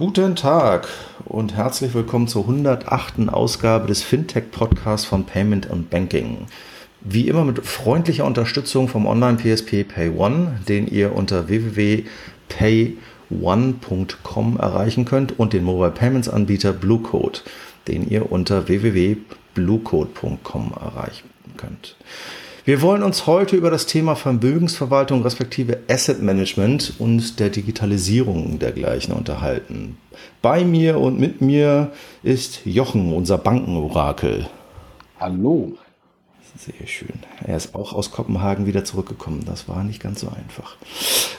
Guten Tag und herzlich willkommen zur 108. Ausgabe des Fintech-Podcasts von Payment and Banking. Wie immer mit freundlicher Unterstützung vom Online-PSP PayOne, den ihr unter www.payone.com erreichen könnt und den Mobile Payments Anbieter Bluecode, den ihr unter www.bluecode.com erreichen könnt. Wir wollen uns heute über das Thema Vermögensverwaltung respektive Asset Management und der Digitalisierung dergleichen unterhalten. Bei mir und mit mir ist Jochen, unser Bankenorakel. Hallo. Sehr schön. Er ist auch aus Kopenhagen wieder zurückgekommen. Das war nicht ganz so einfach.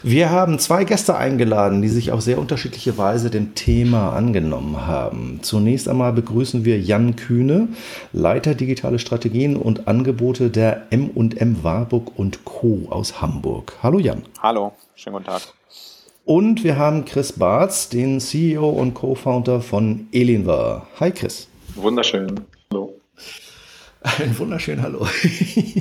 Wir haben zwei Gäste eingeladen, die sich auf sehr unterschiedliche Weise dem Thema angenommen haben. Zunächst einmal begrüßen wir Jan Kühne, Leiter digitale Strategien und Angebote der M&M Warburg und Co. aus Hamburg. Hallo Jan. Hallo, schönen guten Tag. Und wir haben Chris Barth, den CEO und Co-Founder von Elinvar. Hi Chris. Wunderschön. Hallo. Ein wunderschönen Hallo.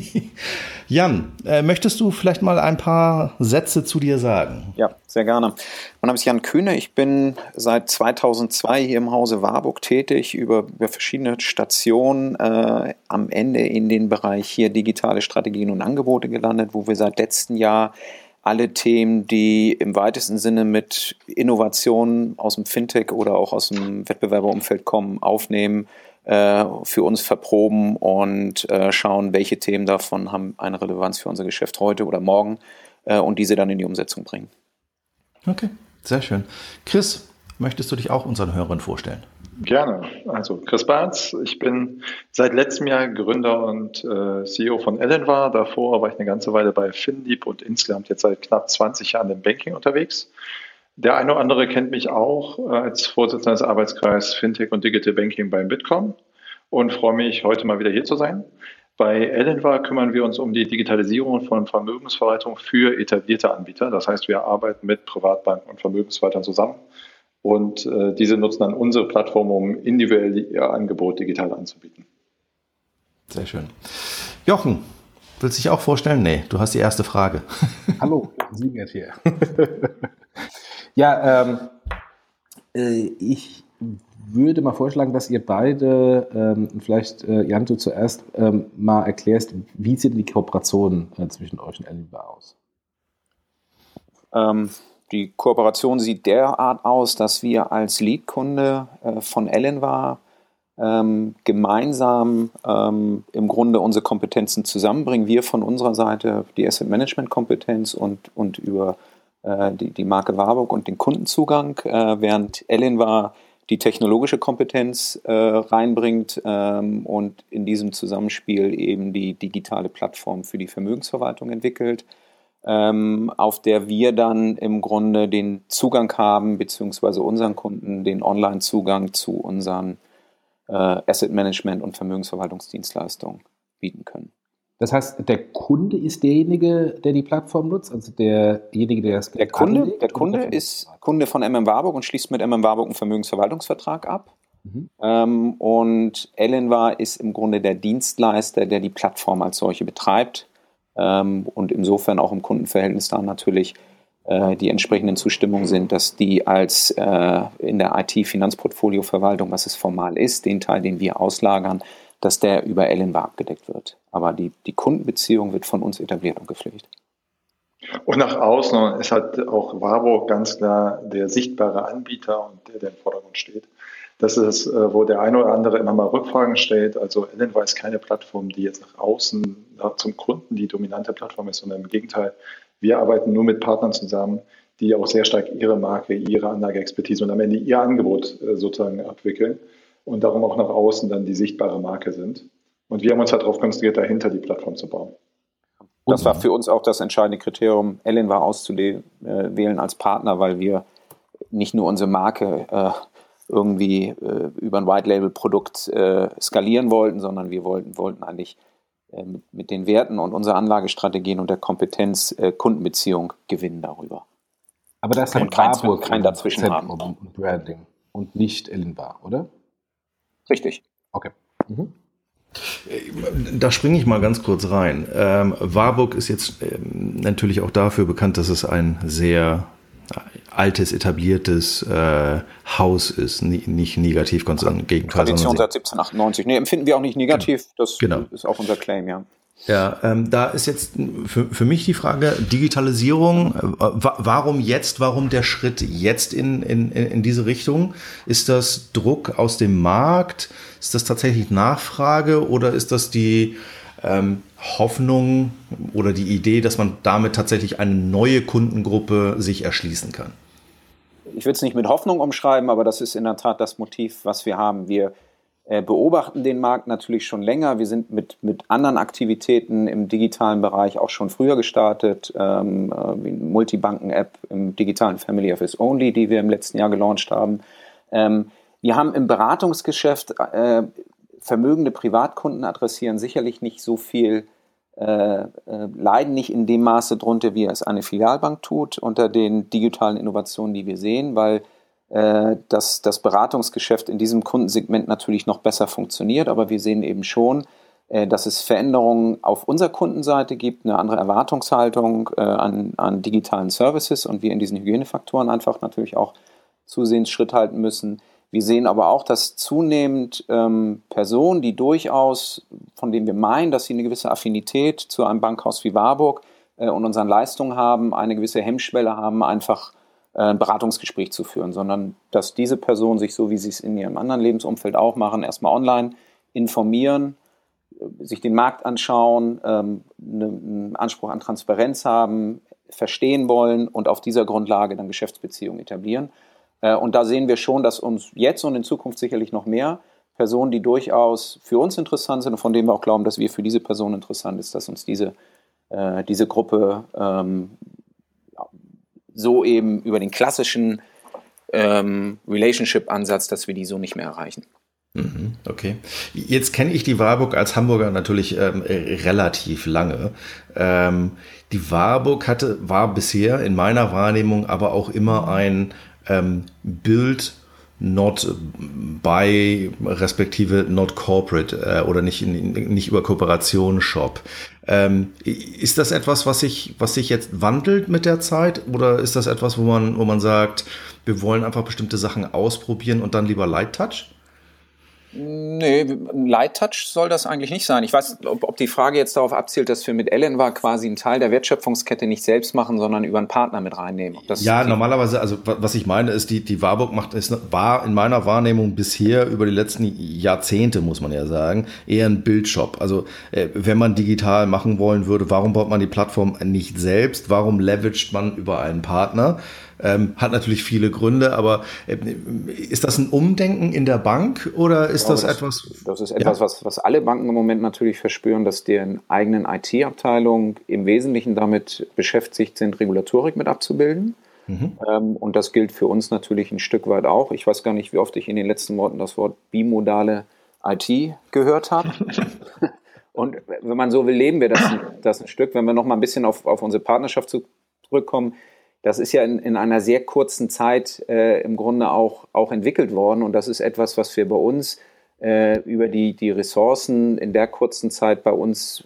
Jan, äh, möchtest du vielleicht mal ein paar Sätze zu dir sagen? Ja, sehr gerne. Mein Name ist Jan Kühne. Ich bin seit 2002 hier im Hause Warburg tätig, über, über verschiedene Stationen, äh, am Ende in den Bereich hier digitale Strategien und Angebote gelandet, wo wir seit letztem Jahr alle Themen, die im weitesten Sinne mit Innovationen aus dem Fintech oder auch aus dem Wettbewerberumfeld kommen, aufnehmen für uns verproben und äh, schauen, welche Themen davon haben eine Relevanz für unser Geschäft heute oder morgen äh, und diese dann in die Umsetzung bringen. Okay, sehr schön. Chris, möchtest du dich auch unseren Hörern vorstellen? Gerne. Also Chris Bartz, ich bin seit letztem Jahr Gründer und äh, CEO von Ellenvar. Davor war ich eine ganze Weile bei FinDeep und insgesamt jetzt seit knapp 20 Jahren im Banking unterwegs. Der eine oder andere kennt mich auch äh, als Vorsitzender des Arbeitskreises Fintech und Digital Banking beim Bitkom und freue mich, heute mal wieder hier zu sein. Bei Ellenvar kümmern wir uns um die Digitalisierung von Vermögensverwaltung für etablierte Anbieter. Das heißt, wir arbeiten mit Privatbanken und Vermögensverwaltern zusammen und äh, diese nutzen dann unsere Plattform, um individuell ihr Angebot digital anzubieten. Sehr schön. Jochen, willst du dich auch vorstellen? Nee, du hast die erste Frage. Hallo, Siegert hier. Ja, ähm, äh, ich würde mal vorschlagen, dass ihr beide, ähm, vielleicht äh, Jan, du zuerst ähm, mal erklärst, wie sieht die Kooperation äh, zwischen euch und Ellenbar aus? Ähm, die Kooperation sieht derart aus, dass wir als Leadkunde äh, von Ellenvar ähm, gemeinsam ähm, im Grunde unsere Kompetenzen zusammenbringen. Wir von unserer Seite die Asset Management Kompetenz und, und über die, die Marke Warburg und den Kundenzugang, äh, während Ellen war die technologische Kompetenz äh, reinbringt ähm, und in diesem Zusammenspiel eben die digitale Plattform für die Vermögensverwaltung entwickelt, ähm, auf der wir dann im Grunde den Zugang haben, beziehungsweise unseren Kunden den Online-Zugang zu unseren äh, Asset Management und Vermögensverwaltungsdienstleistungen bieten können. Das heißt, der Kunde ist derjenige, der die Plattform nutzt, also derjenige, der das Der Kunde, anlegt, der Kunde ist Kunde von MM Warburg und schließt mit MM Warburg einen Vermögensverwaltungsvertrag ab. Mhm. Ähm, und Ellenvar ist im Grunde der Dienstleister, der die Plattform als solche betreibt ähm, und insofern auch im Kundenverhältnis da natürlich äh, die entsprechenden Zustimmungen sind, dass die als äh, in der IT-Finanzportfolio-Verwaltung, was es formal ist, den Teil, den wir auslagern, dass der über Ellenbar abgedeckt wird. Aber die, die Kundenbeziehung wird von uns etabliert und gepflegt. Und nach außen ist halt auch Warburg ganz klar der sichtbare Anbieter und der, der im Vordergrund steht. Das ist, äh, wo der eine oder andere immer mal Rückfragen stellt. Also Ellenbar ist keine Plattform, die jetzt nach außen zum Kunden die dominante Plattform ist, sondern im Gegenteil. Wir arbeiten nur mit Partnern zusammen, die auch sehr stark ihre Marke, ihre Anlageexpertise und am Ende ihr Angebot äh, sozusagen abwickeln und darum auch nach außen dann die sichtbare Marke sind. Und wir haben uns halt darauf konzentriert, dahinter die Plattform zu bauen. Das war für uns auch das entscheidende Kriterium, Ellen war auszuwählen äh, als Partner, weil wir nicht nur unsere Marke äh, irgendwie äh, über ein White-Label-Produkt äh, skalieren wollten, sondern wir wollten, wollten eigentlich äh, mit, mit, den Werten und unserer Anlagestrategien und der Kompetenz äh, Kundenbeziehung gewinnen darüber. Aber das ist kein, kein, kein dazwischen haben. Branding und nicht Ellenbar, oder? Richtig. Okay. Mhm. Da springe ich mal ganz kurz rein. Ähm, Warburg ist jetzt ähm, natürlich auch dafür bekannt, dass es ein sehr altes, etabliertes äh, Haus ist, nicht, nicht negativ, ganz im Gegenteil. Tradition seit 1798. Nee, empfinden wir auch nicht negativ. Das genau. ist auch unser Claim, ja. Ja, ähm, da ist jetzt für, für mich die Frage, Digitalisierung, äh, warum jetzt, warum der Schritt jetzt in, in, in diese Richtung? Ist das Druck aus dem Markt? Ist das tatsächlich Nachfrage oder ist das die ähm, Hoffnung oder die Idee, dass man damit tatsächlich eine neue Kundengruppe sich erschließen kann? Ich würde es nicht mit Hoffnung umschreiben, aber das ist in der Tat das Motiv, was wir haben. Wir äh, beobachten den Markt natürlich schon länger. Wir sind mit, mit anderen Aktivitäten im digitalen Bereich auch schon früher gestartet, ähm, äh, wie Multibanken-App im digitalen Family Office Only, die wir im letzten Jahr gelauncht haben. Ähm, wir haben im Beratungsgeschäft äh, vermögende Privatkunden adressieren sicherlich nicht so viel, äh, äh, leiden nicht in dem Maße drunter, wie es eine Filialbank tut, unter den digitalen Innovationen, die wir sehen, weil äh, dass das Beratungsgeschäft in diesem Kundensegment natürlich noch besser funktioniert, aber wir sehen eben schon, äh, dass es Veränderungen auf unserer Kundenseite gibt, eine andere Erwartungshaltung äh, an, an digitalen Services und wir in diesen Hygienefaktoren einfach natürlich auch zusehends Schritt halten müssen. Wir sehen aber auch, dass zunehmend ähm, Personen, die durchaus, von denen wir meinen, dass sie eine gewisse Affinität zu einem Bankhaus wie Warburg äh, und unseren Leistungen haben, eine gewisse Hemmschwelle haben, einfach äh, ein Beratungsgespräch zu führen, sondern dass diese Personen sich so, wie sie es in ihrem anderen Lebensumfeld auch machen, erstmal online informieren, äh, sich den Markt anschauen, ähm, ne, einen Anspruch an Transparenz haben, verstehen wollen und auf dieser Grundlage dann Geschäftsbeziehungen etablieren. Äh, und da sehen wir schon, dass uns jetzt und in Zukunft sicherlich noch mehr Personen, die durchaus für uns interessant sind und von denen wir auch glauben, dass wir für diese Person interessant ist, dass uns diese, äh, diese Gruppe ähm, so eben über den klassischen ähm, Relationship-Ansatz, dass wir die so nicht mehr erreichen. Mhm, okay. Jetzt kenne ich die Warburg als Hamburger natürlich ähm, relativ lange. Ähm, die Warburg hatte, war bisher in meiner Wahrnehmung aber auch immer ein ähm, Build not by respektive not corporate äh, oder nicht, nicht über Kooperation Shop. Ähm, ist das etwas, was sich, was sich jetzt wandelt mit der Zeit oder ist das etwas, wo man, wo man sagt, wir wollen einfach bestimmte Sachen ausprobieren und dann lieber Light Touch? Nee, Light Touch soll das eigentlich nicht sein. Ich weiß, ob, ob, die Frage jetzt darauf abzielt, dass wir mit Ellen war quasi einen Teil der Wertschöpfungskette nicht selbst machen, sondern über einen Partner mit reinnehmen. ja, normalerweise, also was ich meine, ist, die, die Warburg macht, ist, war in meiner Wahrnehmung bisher über die letzten Jahrzehnte, muss man ja sagen, eher ein Bildshop. Also äh, wenn man digital machen wollen würde, warum baut man die Plattform nicht selbst? Warum leveraged man über einen Partner? Ähm, hat natürlich viele Gründe, aber äh, ist das ein Umdenken in der Bank oder ist das, das, etwas? Das ist etwas, ja. was, was alle Banken im Moment natürlich verspüren, dass deren eigenen IT-Abteilung im Wesentlichen damit beschäftigt sind, Regulatorik mit abzubilden. Mhm. Ähm, und das gilt für uns natürlich ein Stück weit auch. Ich weiß gar nicht, wie oft ich in den letzten Worten das Wort bimodale IT gehört habe. und wenn man so will, leben wir das, das ein Stück. Wenn wir noch mal ein bisschen auf, auf unsere Partnerschaft zurückkommen, das ist ja in, in einer sehr kurzen Zeit äh, im Grunde auch, auch entwickelt worden. Und das ist etwas, was wir bei uns äh, über die, die Ressourcen in der kurzen Zeit bei uns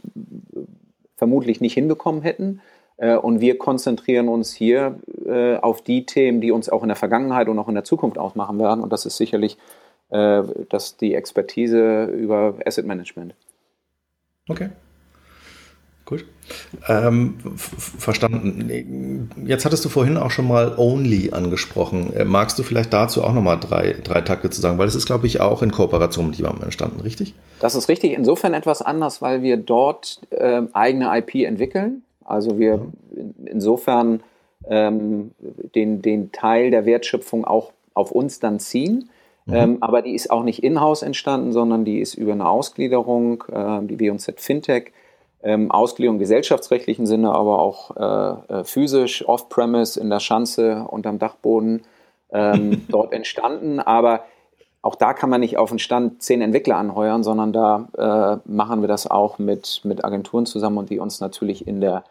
vermutlich nicht hinbekommen hätten. Äh, und wir konzentrieren uns hier äh, auf die Themen, die uns auch in der Vergangenheit und auch in der Zukunft ausmachen werden. Und das ist sicherlich äh, das, die Expertise über Asset Management. Okay. Gut. Ähm, verstanden. Jetzt hattest du vorhin auch schon mal Only angesprochen. Äh, magst du vielleicht dazu auch nochmal drei, drei Takte zu sagen? Weil es ist, glaube ich, auch in Kooperation mit jemandem entstanden, richtig? Das ist richtig. Insofern etwas anders, weil wir dort äh, eigene IP entwickeln. Also wir in, insofern ähm, den, den Teil der Wertschöpfung auch auf uns dann ziehen. Mhm. Ähm, aber die ist auch nicht in-house entstanden, sondern die ist über eine Ausgliederung, äh, die WZ Fintech ähm, Ausgliederung im gesellschaftsrechtlichen Sinne, aber auch äh, äh, physisch, off-premise, in der Schanze, unterm Dachboden ähm, dort entstanden. Aber auch da kann man nicht auf den Stand zehn Entwickler anheuern, sondern da äh, machen wir das auch mit, mit Agenturen zusammen und die uns natürlich in der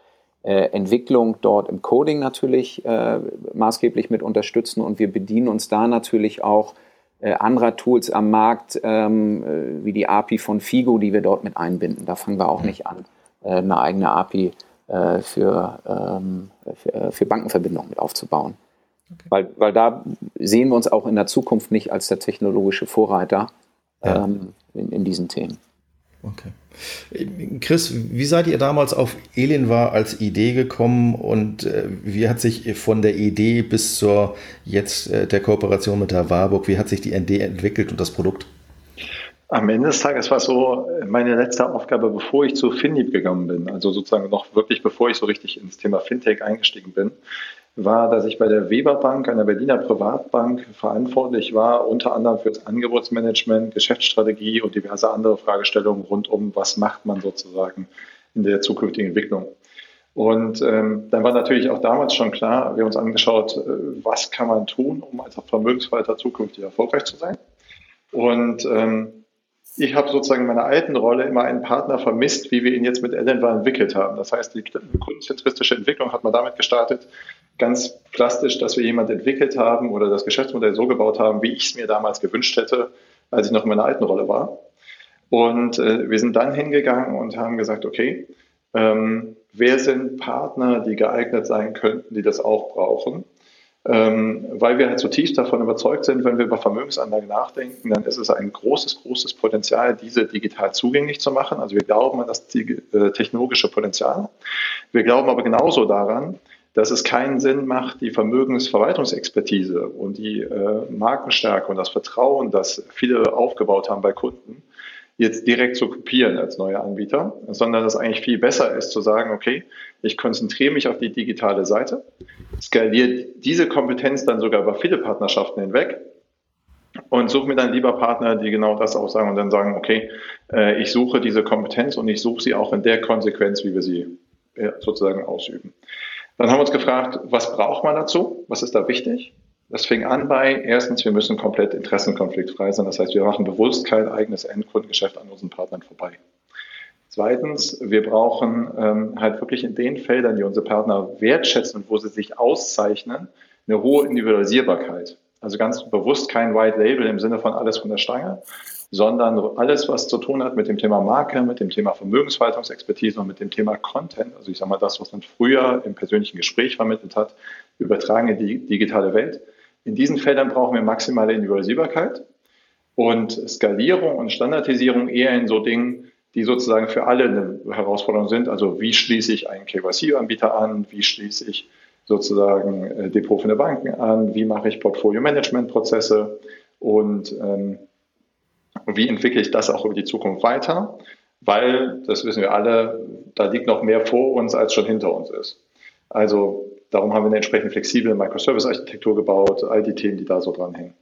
äh, Entwicklung dort im Coding natürlich äh, maßgeblich mit unterstützen und wir bedienen uns da natürlich auch äh, anderer Tools am Markt, ähm, äh, wie die API von Figo, die wir dort mit einbinden. Da fangen wir auch nicht an. Äh, eine eigene API äh, für, ähm, für, äh, für Bankenverbindungen mit aufzubauen. Okay. Weil, weil da sehen wir uns auch in der Zukunft nicht als der technologische Vorreiter ja. ähm, in, in diesen Themen. Okay. Chris, wie seid ihr damals auf Elinvar als Idee gekommen und äh, wie hat sich von der Idee bis zur jetzt äh, der Kooperation mit der Warburg, wie hat sich die ND entwickelt und das Produkt? Am Ende des Tages war so meine letzte Aufgabe, bevor ich zu Finib gegangen bin, also sozusagen noch wirklich bevor ich so richtig ins Thema Fintech eingestiegen bin, war, dass ich bei der Weber Bank, einer Berliner Privatbank, verantwortlich war, unter anderem für das Angebotsmanagement, Geschäftsstrategie und diverse andere Fragestellungen rund um, was macht man sozusagen in der zukünftigen Entwicklung. Und ähm, dann war natürlich auch damals schon klar, wir haben uns angeschaut, äh, was kann man tun, um als Vermögensverwalter zukünftig erfolgreich zu sein. Und ähm, ich habe sozusagen in meiner alten Rolle immer einen Partner vermisst, wie wir ihn jetzt mit Ellenbar entwickelt haben. Das heißt, die kundenzentristische Entwicklung hat man damit gestartet, ganz plastisch, dass wir jemand entwickelt haben oder das Geschäftsmodell so gebaut haben, wie ich es mir damals gewünscht hätte, als ich noch in meiner alten Rolle war. Und äh, wir sind dann hingegangen und haben gesagt, okay, ähm, wer sind Partner, die geeignet sein könnten, die das auch brauchen? Ähm, weil wir halt zutiefst davon überzeugt sind, wenn wir über Vermögensanlagen nachdenken, dann ist es ein großes, großes Potenzial, diese digital zugänglich zu machen. Also wir glauben an das äh, technologische Potenzial. Wir glauben aber genauso daran, dass es keinen Sinn macht, die Vermögensverwaltungsexpertise und die äh, Markenstärke und das Vertrauen, das viele aufgebaut haben bei Kunden, jetzt direkt zu kopieren als neuer Anbieter, sondern dass eigentlich viel besser ist zu sagen, okay, ich konzentriere mich auf die digitale Seite, skaliere diese Kompetenz dann sogar über viele Partnerschaften hinweg und suche mir dann lieber Partner, die genau das auch sagen und dann sagen, okay, äh, ich suche diese Kompetenz und ich suche sie auch in der Konsequenz, wie wir sie sozusagen ausüben. Dann haben wir uns gefragt, was braucht man dazu? Was ist da wichtig? Das fing an bei, erstens, wir müssen komplett interessenkonfliktfrei sein. Das heißt, wir machen bewusst kein eigenes Endkundengeschäft an unseren Partnern vorbei. Zweitens, wir brauchen ähm, halt wirklich in den Feldern, die unsere Partner wertschätzen und wo sie sich auszeichnen, eine hohe Individualisierbarkeit. Also ganz bewusst kein White Label im Sinne von alles von der Stange, sondern alles, was zu tun hat mit dem Thema Marke, mit dem Thema Vermögensverwaltungsexpertise und mit dem Thema Content, also ich sage mal das, was man früher im persönlichen Gespräch vermittelt hat, übertragen in die digitale Welt. In diesen Feldern brauchen wir maximale Individualisierbarkeit und Skalierung und Standardisierung eher in so Dingen, die sozusagen für alle eine Herausforderung sind. Also wie schließe ich einen KYC-Anbieter an? Wie schließe ich sozusagen äh, depoffene Banken an? Wie mache ich Portfolio-Management-Prozesse? Und ähm, wie entwickle ich das auch über die Zukunft weiter? Weil, das wissen wir alle, da liegt noch mehr vor uns, als schon hinter uns ist. Also Darum haben wir eine entsprechend flexible Microservice-Architektur gebaut, all die Themen, die da so dranhängen.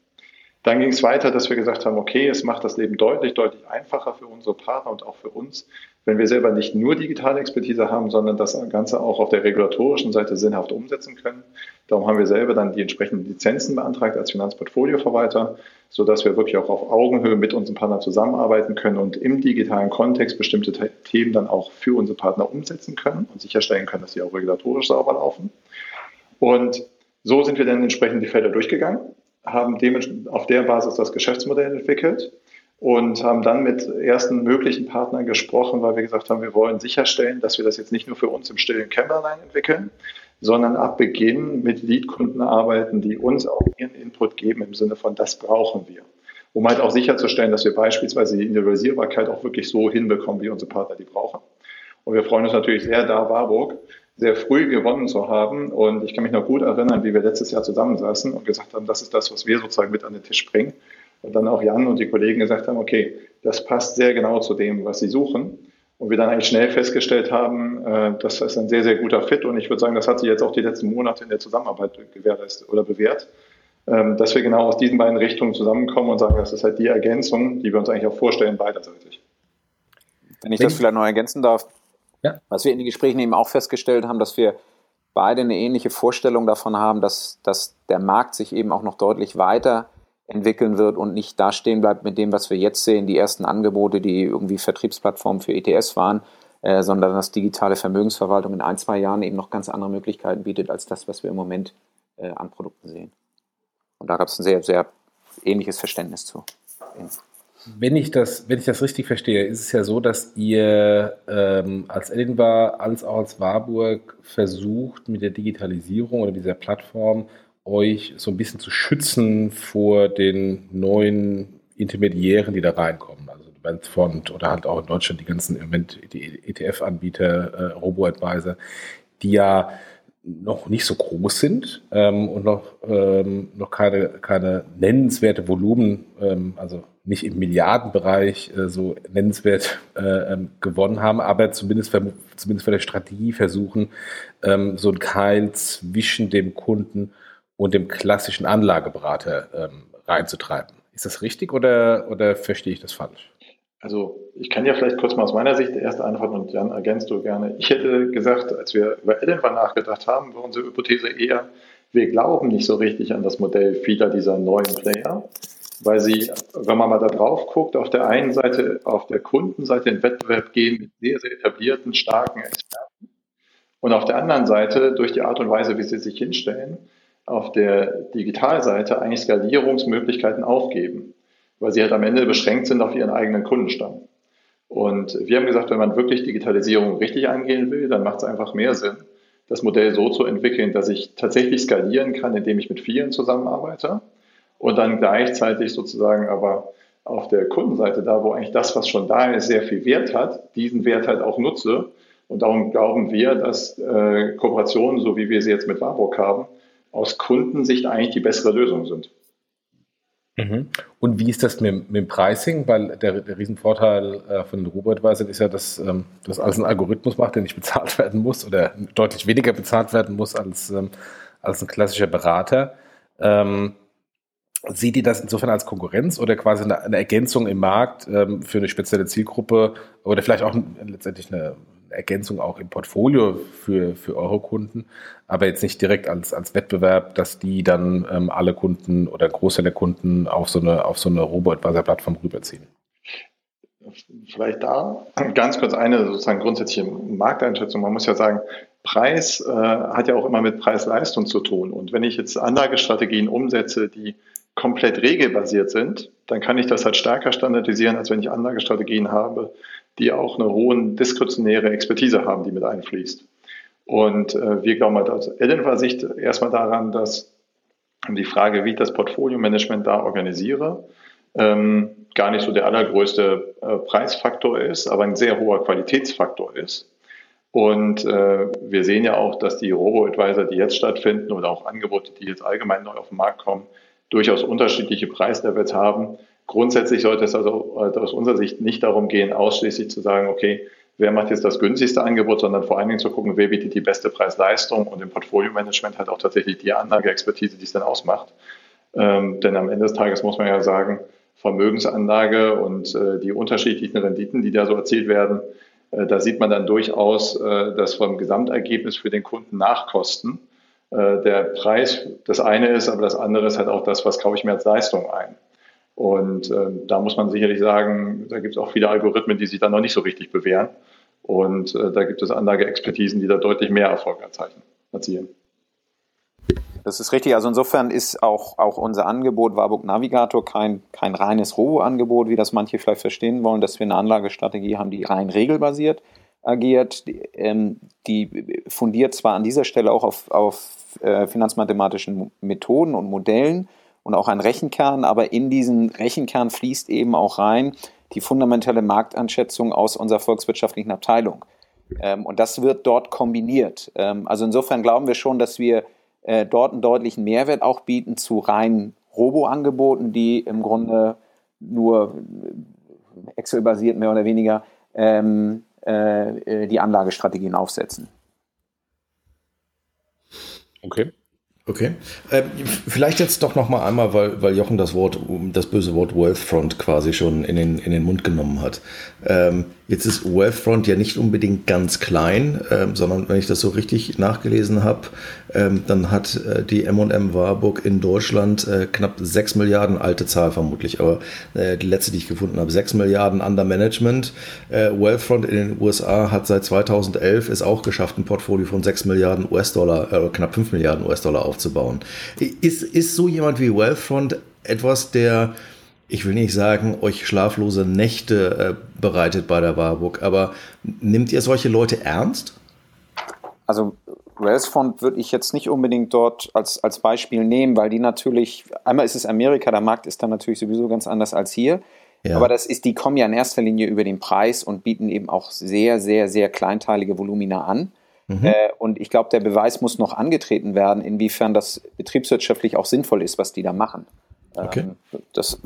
Dann ging es weiter, dass wir gesagt haben, okay, es macht das Leben deutlich, deutlich einfacher für unsere Partner und auch für uns, wenn wir selber nicht nur digitale Expertise haben, sondern das Ganze auch auf der regulatorischen Seite sinnhaft umsetzen können. Darum haben wir selber dann die entsprechenden Lizenzen beantragt als Finanzportfolioverwalter, sodass wir wirklich auch auf Augenhöhe mit unseren Partnern zusammenarbeiten können und im digitalen Kontext bestimmte Themen dann auch für unsere Partner umsetzen können und sicherstellen können, dass sie auch regulatorisch sauber laufen. Und so sind wir dann entsprechend die Felder durchgegangen, haben auf der Basis das Geschäftsmodell entwickelt und haben dann mit ersten möglichen Partnern gesprochen, weil wir gesagt haben, wir wollen sicherstellen, dass wir das jetzt nicht nur für uns im stillen Kämmerlein entwickeln, sondern ab Beginn mit Leadkunden arbeiten, die uns auch ihren Input geben im Sinne von, das brauchen wir. Um halt auch sicherzustellen, dass wir beispielsweise die Individualisierbarkeit auch wirklich so hinbekommen, wie unsere Partner die brauchen. Und wir freuen uns natürlich sehr, da Warburg sehr früh gewonnen zu haben. Und ich kann mich noch gut erinnern, wie wir letztes Jahr zusammensaßen und gesagt haben, das ist das, was wir sozusagen mit an den Tisch bringen. Und dann auch Jan und die Kollegen gesagt haben, okay, das passt sehr genau zu dem, was sie suchen. Und wir dann eigentlich schnell festgestellt haben, äh, das ist ein sehr, sehr guter Fit. Und ich würde sagen, das hat sich jetzt auch die letzten Monate in der Zusammenarbeit gewährleistet oder bewährt, ähm, dass wir genau aus diesen beiden Richtungen zusammenkommen und sagen, das ist halt die Ergänzung, die wir uns eigentlich auch vorstellen, beiderseitig. Wenn ich das vielleicht noch ergänzen darf, ja. Was wir in den Gesprächen eben auch festgestellt haben, dass wir beide eine ähnliche Vorstellung davon haben, dass, dass der Markt sich eben auch noch deutlich weiter entwickeln wird und nicht da stehen bleibt mit dem, was wir jetzt sehen, die ersten Angebote, die irgendwie Vertriebsplattformen für ETS waren, äh, sondern dass digitale Vermögensverwaltung in ein, zwei Jahren eben noch ganz andere Möglichkeiten bietet als das, was wir im Moment äh, an Produkten sehen. Und da gab es ein sehr, sehr ähnliches Verständnis zu. Wenn ich, das, wenn ich das richtig verstehe, ist es ja so, dass ihr ähm, als Edinburgh als auch als Warburg versucht, mit der Digitalisierung oder dieser Plattform euch so ein bisschen zu schützen vor den neuen Intermediären, die da reinkommen. Also Bandsfond oder halt auch in Deutschland die ganzen ETF-Anbieter, äh, Robo-Advisor, die ja noch nicht so groß sind ähm, und noch, ähm, noch keine, keine nennenswerte Volumen, ähm, also nicht im Milliardenbereich äh, so nennenswert äh, ähm, gewonnen haben, aber zumindest, zumindest für der Strategie versuchen, ähm, so ein Keil zwischen dem Kunden und dem klassischen Anlageberater ähm, reinzutreiben. Ist das richtig oder, oder verstehe ich das falsch? Also ich kann ja vielleicht kurz mal aus meiner Sicht erst antworten und dann ergänzt du gerne. Ich hätte gesagt, als wir über Edenvar nachgedacht haben, war unsere Hypothese eher, wir glauben nicht so richtig an das Modell vieler dieser neuen Player, weil sie, wenn man mal da drauf guckt, auf der einen Seite, auf der Kundenseite in Wettbewerb gehen mit sehr, sehr etablierten, starken Experten und auf der anderen Seite durch die Art und Weise, wie sie sich hinstellen, auf der Digitalseite eigentlich Skalierungsmöglichkeiten aufgeben weil sie halt am Ende beschränkt sind auf ihren eigenen Kundenstamm. Und wir haben gesagt, wenn man wirklich Digitalisierung richtig angehen will, dann macht es einfach mehr Sinn, das Modell so zu entwickeln, dass ich tatsächlich skalieren kann, indem ich mit vielen zusammenarbeite und dann gleichzeitig sozusagen aber auf der Kundenseite, da wo eigentlich das, was schon da ist, sehr viel Wert hat, diesen Wert halt auch nutze. Und darum glauben wir, dass äh, Kooperationen, so wie wir sie jetzt mit Warburg haben, aus Kundensicht eigentlich die bessere Lösung sind. Mhm. Und wie ist das mit, mit, dem Pricing? Weil der, der Riesenvorteil äh, von den Robotweisern ist ja, dass ähm, das alles ein Algorithmus macht, der nicht bezahlt werden muss oder deutlich weniger bezahlt werden muss als, ähm, als ein klassischer Berater. Ähm, seht ihr das insofern als Konkurrenz oder quasi eine, eine Ergänzung im Markt ähm, für eine spezielle Zielgruppe oder vielleicht auch letztendlich eine, Ergänzung auch im Portfolio für, für eure Kunden, aber jetzt nicht direkt als, als Wettbewerb, dass die dann ähm, alle Kunden oder Großteil der Kunden auf so eine, auf so eine Robo-Advisor-Plattform rüberziehen. Vielleicht da ganz kurz eine sozusagen grundsätzliche Markteinschätzung. Man muss ja sagen, Preis äh, hat ja auch immer mit Preis-Leistung zu tun. Und wenn ich jetzt Anlagestrategien umsetze, die komplett regelbasiert sind, dann kann ich das halt stärker standardisieren, als wenn ich Anlagestrategien habe, die auch eine hohe diskretionäre Expertise haben, die mit einfließt. Und äh, wir glauben halt aus Ellenver-Sicht erstmal daran, dass die Frage, wie ich das Portfolio-Management da organisiere, ähm, gar nicht so der allergrößte äh, Preisfaktor ist, aber ein sehr hoher Qualitätsfaktor ist. Und äh, wir sehen ja auch, dass die Robo-Advisor, die jetzt stattfinden oder auch Angebote, die jetzt allgemein neu auf den Markt kommen, durchaus unterschiedliche Preislevels haben Grundsätzlich sollte es also äh, aus unserer Sicht nicht darum gehen, ausschließlich zu sagen, okay, wer macht jetzt das günstigste Angebot, sondern vor allen Dingen zu gucken, wer bietet die beste Preis-Leistung und im Portfolio-Management halt auch tatsächlich die Anlageexpertise, die es dann ausmacht. Ähm, denn am Ende des Tages muss man ja sagen, Vermögensanlage und äh, die unterschiedlichen Renditen, die da so erzielt werden, äh, da sieht man dann durchaus, äh, dass vom Gesamtergebnis für den Kunden Nachkosten äh, der Preis das eine ist, aber das andere ist halt auch das, was kaufe ich mir als Leistung ein. Und äh, da muss man sicherlich sagen, da gibt es auch viele Algorithmen, die sich dann noch nicht so richtig bewähren. Und äh, da gibt es Anlageexpertisen, die da deutlich mehr Erfolg erzielen. Das ist richtig. Also insofern ist auch, auch unser Angebot Warburg Navigator kein, kein reines Robo-Angebot, wie das manche vielleicht verstehen wollen, dass wir eine Anlagestrategie haben, die rein regelbasiert agiert. Ähm, die fundiert zwar an dieser Stelle auch auf, auf äh, finanzmathematischen Methoden und Modellen, und auch ein Rechenkern, aber in diesen Rechenkern fließt eben auch rein die fundamentale Markteinschätzung aus unserer volkswirtschaftlichen Abteilung. Ähm, und das wird dort kombiniert. Ähm, also insofern glauben wir schon, dass wir äh, dort einen deutlichen Mehrwert auch bieten zu reinen Robo-Angeboten, die im Grunde nur Excel-basiert mehr oder weniger ähm, äh, die Anlagestrategien aufsetzen. Okay. Okay. Äh, vielleicht jetzt doch noch mal einmal, weil, weil Jochen das Wort, das böse Wort Wealthfront quasi schon in den, in den Mund genommen hat. Ähm, Jetzt ist Wealthfront ja nicht unbedingt ganz klein, ähm, sondern wenn ich das so richtig nachgelesen habe, ähm, dann hat äh, die M&M Warburg in Deutschland äh, knapp 6 Milliarden, alte Zahl vermutlich, aber äh, die letzte, die ich gefunden habe, 6 Milliarden under Management. Äh, Wealthfront in den USA hat seit 2011 es auch geschafft, ein Portfolio von 6 Milliarden US-Dollar, äh, knapp 5 Milliarden US-Dollar aufzubauen. Ist, ist so jemand wie Wealthfront etwas, der ich will nicht sagen, euch schlaflose Nächte äh, bereitet bei der Warburg, aber nimmt ihr solche Leute ernst? Also Wellsfond würde ich jetzt nicht unbedingt dort als, als Beispiel nehmen, weil die natürlich, einmal ist es Amerika, der Markt ist dann natürlich sowieso ganz anders als hier. Ja. Aber das ist, die kommen ja in erster Linie über den Preis und bieten eben auch sehr, sehr, sehr kleinteilige Volumina an. Mhm. Äh, und ich glaube, der Beweis muss noch angetreten werden, inwiefern das betriebswirtschaftlich auch sinnvoll ist, was die da machen. Okay. Ähm, das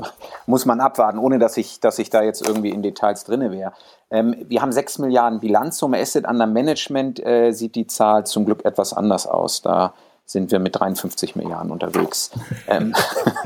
muss man abwarten, ohne dass ich, dass ich da jetzt irgendwie in Details drin wäre. Ähm, wir haben 6 Milliarden Bilanzsumme. Asset under Management äh, sieht die Zahl zum Glück etwas anders aus. Da sind wir mit 53 Milliarden unterwegs. ähm,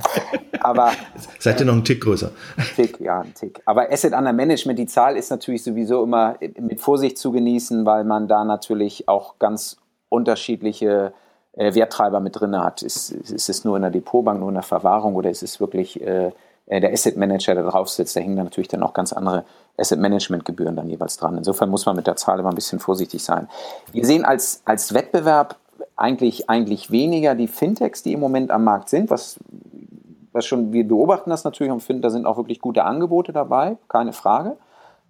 aber seid ihr noch einen Tick größer? Tick, ja, ein Tick. Aber Asset under Management, die Zahl ist natürlich sowieso immer mit Vorsicht zu genießen, weil man da natürlich auch ganz unterschiedliche äh, Werttreiber mit drin hat. Ist, ist es nur in der Depotbank, nur in der Verwahrung oder ist es wirklich äh, äh, der Asset Manager, der drauf sitzt? Da hängen dann natürlich dann auch ganz andere Asset Management Gebühren dann jeweils dran. Insofern muss man mit der Zahl immer ein bisschen vorsichtig sein. Wir sehen als, als Wettbewerb eigentlich, eigentlich weniger die Fintechs, die im Moment am Markt sind, was, was schon, wir beobachten das natürlich und finden, da sind auch wirklich gute Angebote dabei, keine Frage.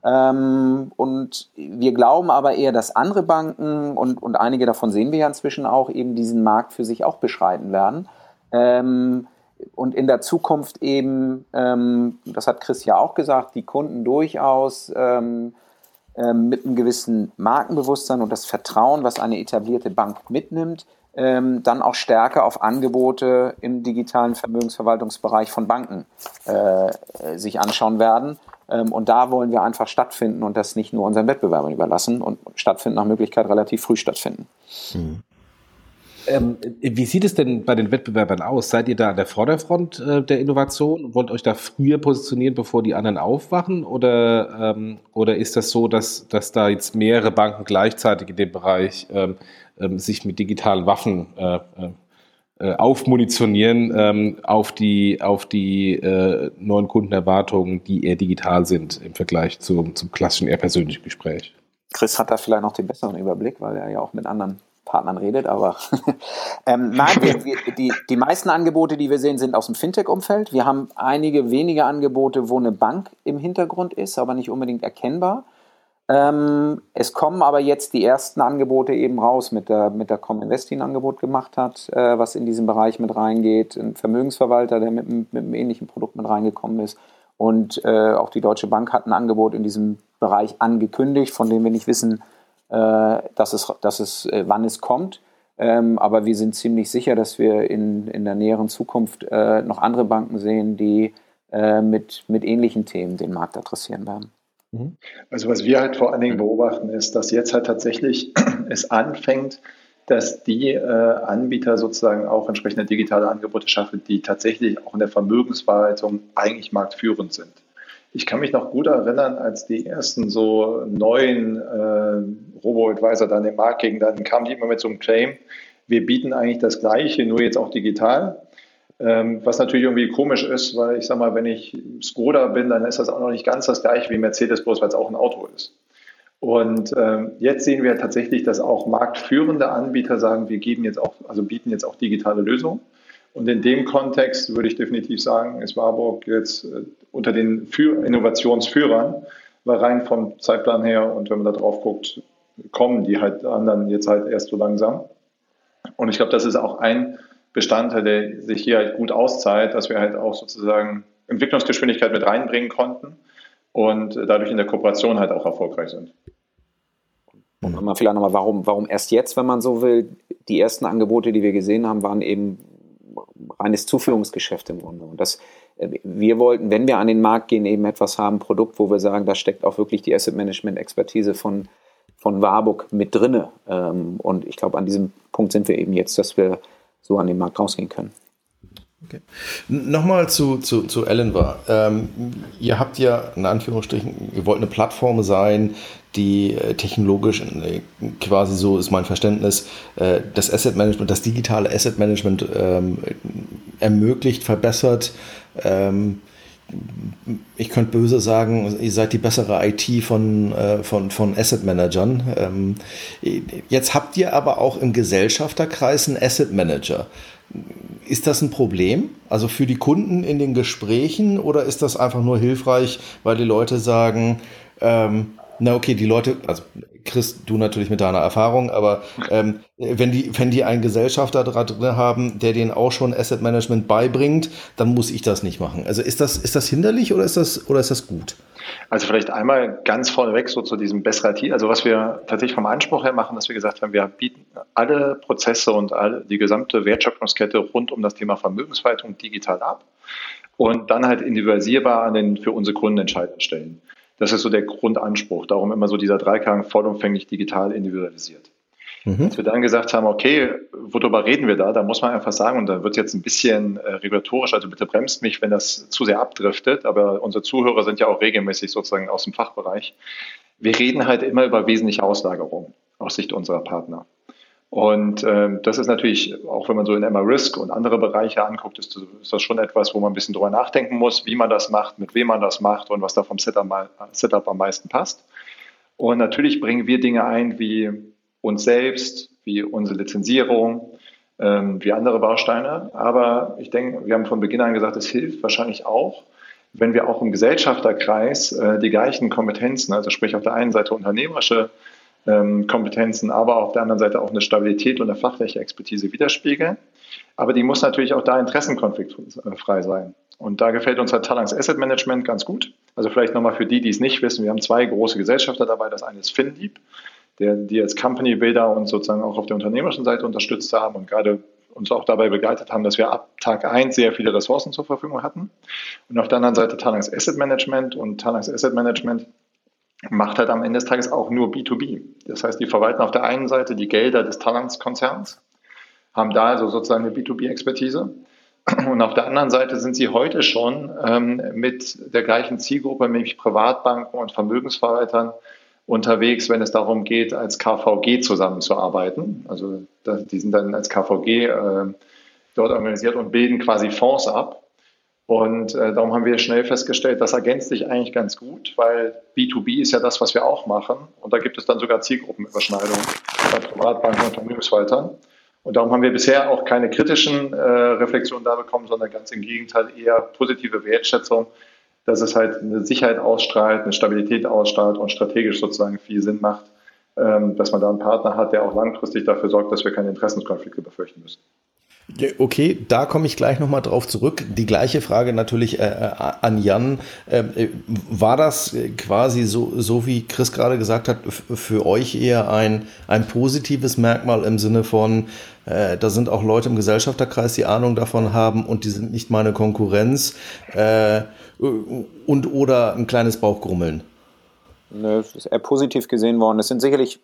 Ähm, und wir glauben aber eher, dass andere Banken und, und einige davon sehen wir ja inzwischen auch, eben diesen Markt für sich auch beschreiten werden. Ähm, und in der Zukunft eben, ähm, das hat Chris ja auch gesagt, die Kunden durchaus ähm, ähm, mit einem gewissen Markenbewusstsein und das Vertrauen, was eine etablierte Bank mitnimmt, ähm, dann auch stärker auf Angebote im digitalen Vermögensverwaltungsbereich von Banken äh, sich anschauen werden und da wollen wir einfach stattfinden und das nicht nur unseren Wettbewerbern überlassen und stattfinden nach Möglichkeit relativ früh stattfinden. Mhm. Ähm, wie sieht es denn bei den Wettbewerbern aus? Seid ihr da an der Vorderfront äh, der Innovation und wollt euch da früher positionieren, bevor die anderen aufwachen? Oder, ähm, oder ist das so, dass, dass da jetzt mehrere Banken gleichzeitig in dem Bereich ähm, ähm sich mit digitalen Waffen äh, äh aufmunitionieren ähm, auf die, auf die äh, neuen Kundenerwartungen, die eher digital sind im Vergleich zum, zum klassischen, eher persönlichen Gespräch. Chris hat da vielleicht noch den besseren Überblick, weil er ja auch mit anderen Partnern redet, aber ähm, nein, wir, die, die meisten Angebote, die wir sehen, sind aus dem Fintech-Umfeld. Wir haben einige wenige Angebote, wo eine Bank im Hintergrund ist, aber nicht unbedingt erkennbar. Ähm, es kommen aber jetzt die ersten Angebote eben raus, mit der, mit der Cominvest, ein Angebot gemacht hat, äh, was in diesen Bereich mit reingeht. Ein Vermögensverwalter, der mit, mit einem ähnlichen Produkt mit reingekommen ist. Und äh, auch die Deutsche Bank hat ein Angebot in diesem Bereich angekündigt, von dem wir nicht wissen, äh, dass es, dass es, äh, wann es kommt. Ähm, aber wir sind ziemlich sicher, dass wir in, in der näheren Zukunft äh, noch andere Banken sehen, die äh, mit, mit ähnlichen Themen den Markt adressieren werden. Mhm. Also was wir halt vor allen Dingen beobachten, ist, dass jetzt halt tatsächlich es anfängt, dass die äh, Anbieter sozusagen auch entsprechende digitale Angebote schaffen, die tatsächlich auch in der Vermögensverwaltung eigentlich marktführend sind. Ich kann mich noch gut erinnern, als die ersten so neuen äh, Robo-Advisor dann im Markt gingen, dann kamen die immer mit so einem Claim, wir bieten eigentlich das Gleiche, nur jetzt auch digital. Ähm, was natürlich irgendwie komisch ist, weil ich sag mal, wenn ich Skoda bin, dann ist das auch noch nicht ganz das gleiche wie Mercedes, bloß weil es auch ein Auto ist. Und ähm, jetzt sehen wir tatsächlich, dass auch marktführende Anbieter sagen, wir geben jetzt auch, also bieten jetzt auch digitale Lösungen. Und in dem Kontext würde ich definitiv sagen, ist Warburg jetzt äh, unter den Für Innovationsführern, weil rein vom Zeitplan her und wenn man da drauf guckt, kommen die halt anderen jetzt halt erst so langsam. Und ich glaube, das ist auch ein Bestandteil, der sich hier halt gut auszahlt, dass wir halt auch sozusagen Entwicklungsgeschwindigkeit mit reinbringen konnten und dadurch in der Kooperation halt auch erfolgreich sind. Und nochmal vielleicht nochmal, warum, warum erst jetzt, wenn man so will? Die ersten Angebote, die wir gesehen haben, waren eben reines Zuführungsgeschäft im Grunde. Und das, wir wollten, wenn wir an den Markt gehen, eben etwas haben, Produkt, wo wir sagen, da steckt auch wirklich die Asset Management Expertise von, von Warburg mit drinne. Ähm, und ich glaube, an diesem Punkt sind wir eben jetzt, dass wir so an den Markt rausgehen können. Okay. Nochmal zu, zu, zu Ellenvar. Ähm, ihr habt ja in Anführungsstrichen, ihr wollt eine Plattform sein, die äh, technologisch äh, quasi so ist mein Verständnis, äh, das Asset Management, das digitale Asset Management ähm, ermöglicht, verbessert. Ähm, ich könnte böse sagen, ihr seid die bessere IT von, äh, von, von Asset Managern. Ähm, jetzt habt ihr aber auch im Gesellschafterkreis einen Asset Manager. Ist das ein Problem? Also für die Kunden in den Gesprächen oder ist das einfach nur hilfreich, weil die Leute sagen, ähm, na okay, die Leute, also Chris, du natürlich mit deiner Erfahrung, aber ähm, wenn, die, wenn die einen Gesellschafter drin haben, der denen auch schon Asset Management beibringt, dann muss ich das nicht machen. Also ist das, ist das hinderlich oder ist das, oder ist das gut? Also vielleicht einmal ganz vorneweg so zu diesem Besserati. Also was wir tatsächlich vom Anspruch her machen, dass wir gesagt haben, wir bieten alle Prozesse und all, die gesamte Wertschöpfungskette rund um das Thema Vermögensverwaltung digital ab und dann halt individualisierbar an den für unsere Kunden entscheidenden Stellen. Das ist so der Grundanspruch. Darum immer so dieser Dreiklang vollumfänglich digital individualisiert. Mhm. Als wir dann gesagt haben, okay, worüber reden wir da? Da muss man einfach sagen, und da wird jetzt ein bisschen äh, regulatorisch, also bitte bremst mich, wenn das zu sehr abdriftet, aber unsere Zuhörer sind ja auch regelmäßig sozusagen aus dem Fachbereich. Wir reden halt immer über wesentliche Auslagerung aus Sicht unserer Partner. Und ähm, das ist natürlich, auch wenn man so in Emma Risk und andere Bereiche anguckt, ist, ist, das schon etwas, wo man ein bisschen drüber nachdenken muss, wie man das macht, mit wem man das macht und was da vom Setup, Setup am meisten passt. Und natürlich bringen wir Dinge ein wie uns selbst, wie unsere Lizenzierung, ähm, wie andere Bausteine. Aber ich denke, wir haben von Beginn an gesagt, es hilft wahrscheinlich auch, wenn wir auch im Gesellschafterkreis äh, die gleichen Kompetenzen, also sprich auf der einen Seite unternehmerische ähm, Kompetenzen, aber auf der anderen Seite auch eine Stabilität und eine fachliche Expertise widerspiegeln. Aber die muss natürlich auch da interessenkonfliktfrei sein. Und da gefällt uns halt Talangs Asset Management ganz gut. Also vielleicht nochmal für die, die es nicht wissen, wir haben zwei große Gesellschafter dabei. Das eine ist FinDeep, der, die als Company Builder uns sozusagen auch auf der unternehmerischen Seite unterstützt haben und gerade uns auch dabei begleitet haben, dass wir ab Tag 1 sehr viele Ressourcen zur Verfügung hatten. Und auf der anderen Seite Talangs Asset Management und Talangs Asset Management macht halt am Ende des Tages auch nur B2B. Das heißt, die verwalten auf der einen Seite die Gelder des Talangs-Konzerns, haben da also sozusagen eine B2B-Expertise. Und auf der anderen Seite sind sie heute schon ähm, mit der gleichen Zielgruppe, nämlich Privatbanken und Vermögensverwaltern, unterwegs, wenn es darum geht, als KVG zusammenzuarbeiten. Also die sind dann als KVG äh, dort organisiert und bilden quasi Fonds ab. Und äh, darum haben wir schnell festgestellt, das ergänzt sich eigentlich ganz gut, weil B2B ist ja das, was wir auch machen. Und da gibt es dann sogar Zielgruppenüberschneidungen bei Privatbanken und Vermögensverwaltern. Und darum haben wir bisher auch keine kritischen äh, Reflexionen da bekommen, sondern ganz im Gegenteil eher positive Wertschätzung, dass es halt eine Sicherheit ausstrahlt, eine Stabilität ausstrahlt und strategisch sozusagen viel Sinn macht, ähm, dass man da einen Partner hat, der auch langfristig dafür sorgt, dass wir keine Interessenskonflikte befürchten müssen. Okay, da komme ich gleich nochmal drauf zurück. Die gleiche Frage natürlich äh, äh an Jan. Ähm, äh, war das quasi so, so wie Chris gerade gesagt hat, für euch eher ein, ein positives Merkmal im Sinne von, äh, da sind auch Leute im Gesellschafterkreis, die Ahnung davon haben und die sind nicht meine Konkurrenz äh, und oder ein kleines Bauchgrummeln? Nö, ist eher positiv gesehen worden. Es sind sicherlich,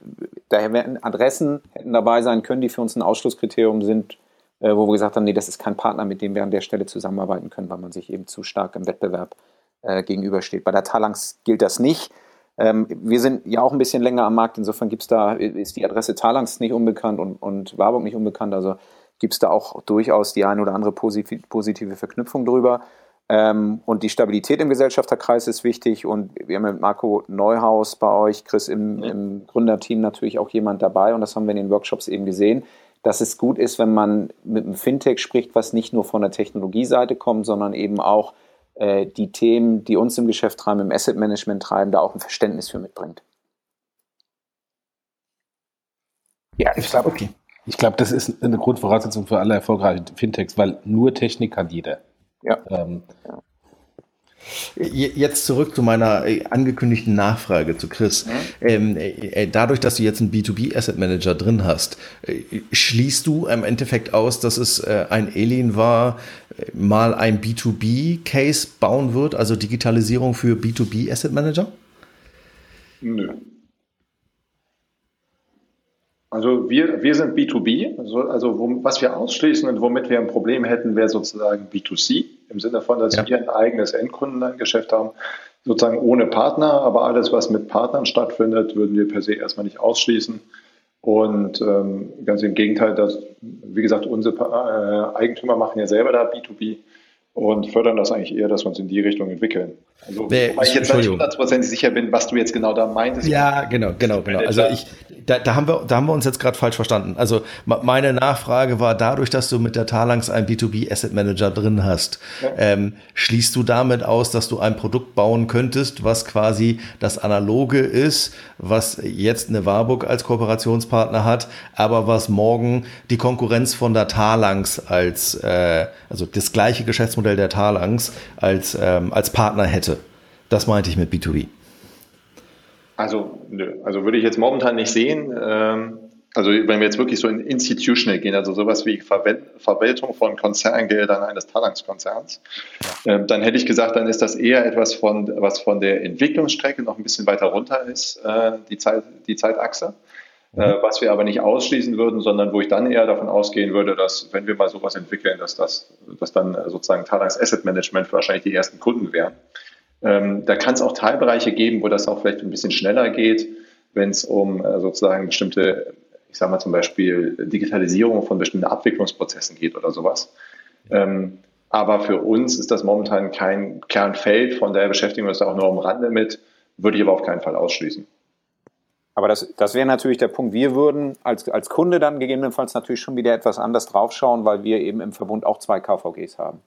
daher werden Adressen hätten dabei sein können, die für uns ein Ausschlusskriterium sind, äh, wo wir gesagt haben, nee, das ist kein Partner, mit dem wir an der Stelle zusammenarbeiten können, weil man sich eben zu stark im Wettbewerb äh, gegenübersteht. Bei der Talangs gilt das nicht. Ähm, wir sind ja auch ein bisschen länger am Markt, insofern gibt's da, ist die Adresse Talangs nicht unbekannt und, und Warburg nicht unbekannt, also gibt es da auch durchaus die eine oder andere positive Verknüpfung drüber. Ähm, und die Stabilität im Gesellschafterkreis ist wichtig. Und wir haben mit Marco Neuhaus bei euch, Chris im, im Gründerteam natürlich auch jemand dabei. Und das haben wir in den Workshops eben gesehen dass es gut ist, wenn man mit einem Fintech spricht, was nicht nur von der Technologieseite kommt, sondern eben auch äh, die Themen, die uns im Geschäft treiben, im Asset Management treiben, da auch ein Verständnis für mitbringt. Ja, ich glaube, okay. ich glaube, das ist eine Grundvoraussetzung für alle erfolgreichen Fintechs, weil nur Technik kann jeder. Ja. Ähm, ja. Jetzt zurück zu meiner äh, angekündigten Nachfrage zu Chris. Ähm, äh, äh, dadurch, dass du jetzt einen B2B Asset Manager drin hast, schließt du im Endeffekt aus, dass es ein Alien war, mal ein B2B Case bauen wird, also Digitalisierung für B2B Asset Manager? Nö. Also wir, wir sind B2B, also, also wo, was wir ausschließen und womit wir ein Problem hätten, wäre sozusagen B2C, im Sinne von, dass ja. wir ein eigenes Endkundengeschäft haben, sozusagen ohne Partner, aber alles, was mit Partnern stattfindet, würden wir per se erstmal nicht ausschließen. Und ähm, ganz im Gegenteil, dass, wie gesagt, unsere äh, Eigentümer machen ja selber da B2B und fördern das eigentlich eher, dass wir uns in die Richtung entwickeln. Also, nee, weil ich jetzt nicht hundertprozentig sicher bin, was du jetzt genau da meintest. Ja, genau, genau, genau. Also ich, da, da, haben wir, da haben wir uns jetzt gerade falsch verstanden. Also meine Nachfrage war dadurch, dass du mit der Talangs einen B2B Asset Manager drin hast, ja. ähm, schließt du damit aus, dass du ein Produkt bauen könntest, was quasi das Analoge ist, was jetzt eine Warburg als Kooperationspartner hat, aber was morgen die Konkurrenz von der Talangs als, äh, also das gleiche Geschäftsmodell der Talangs als, ähm, als Partner hätte. Das meinte ich mit B2B. Also. Also würde ich jetzt momentan nicht sehen. Ähm, also wenn wir jetzt wirklich so in institutional gehen, also sowas wie Verwaltung von Konzerngeldern eines Talangs-Konzerns, ähm, dann hätte ich gesagt, dann ist das eher etwas von, was von der Entwicklungsstrecke noch ein bisschen weiter runter ist, äh, die, Zeit, die Zeitachse. Mhm. Äh, was wir aber nicht ausschließen würden, sondern wo ich dann eher davon ausgehen würde, dass wenn wir mal sowas entwickeln, dass das, dass dann sozusagen Talangs Asset Management wahrscheinlich die ersten Kunden wären. Ähm, da kann es auch Teilbereiche geben, wo das auch vielleicht ein bisschen schneller geht, wenn es um äh, sozusagen bestimmte, ich sage mal zum Beispiel Digitalisierung von bestimmten Abwicklungsprozessen geht oder sowas. Ähm, aber für uns ist das momentan kein Kernfeld, von daher beschäftigen wir uns da auch nur am Rande mit, würde ich aber auf keinen Fall ausschließen. Aber das, das wäre natürlich der Punkt. Wir würden als, als Kunde dann gegebenenfalls natürlich schon wieder etwas anders draufschauen, weil wir eben im Verbund auch zwei KVGs haben.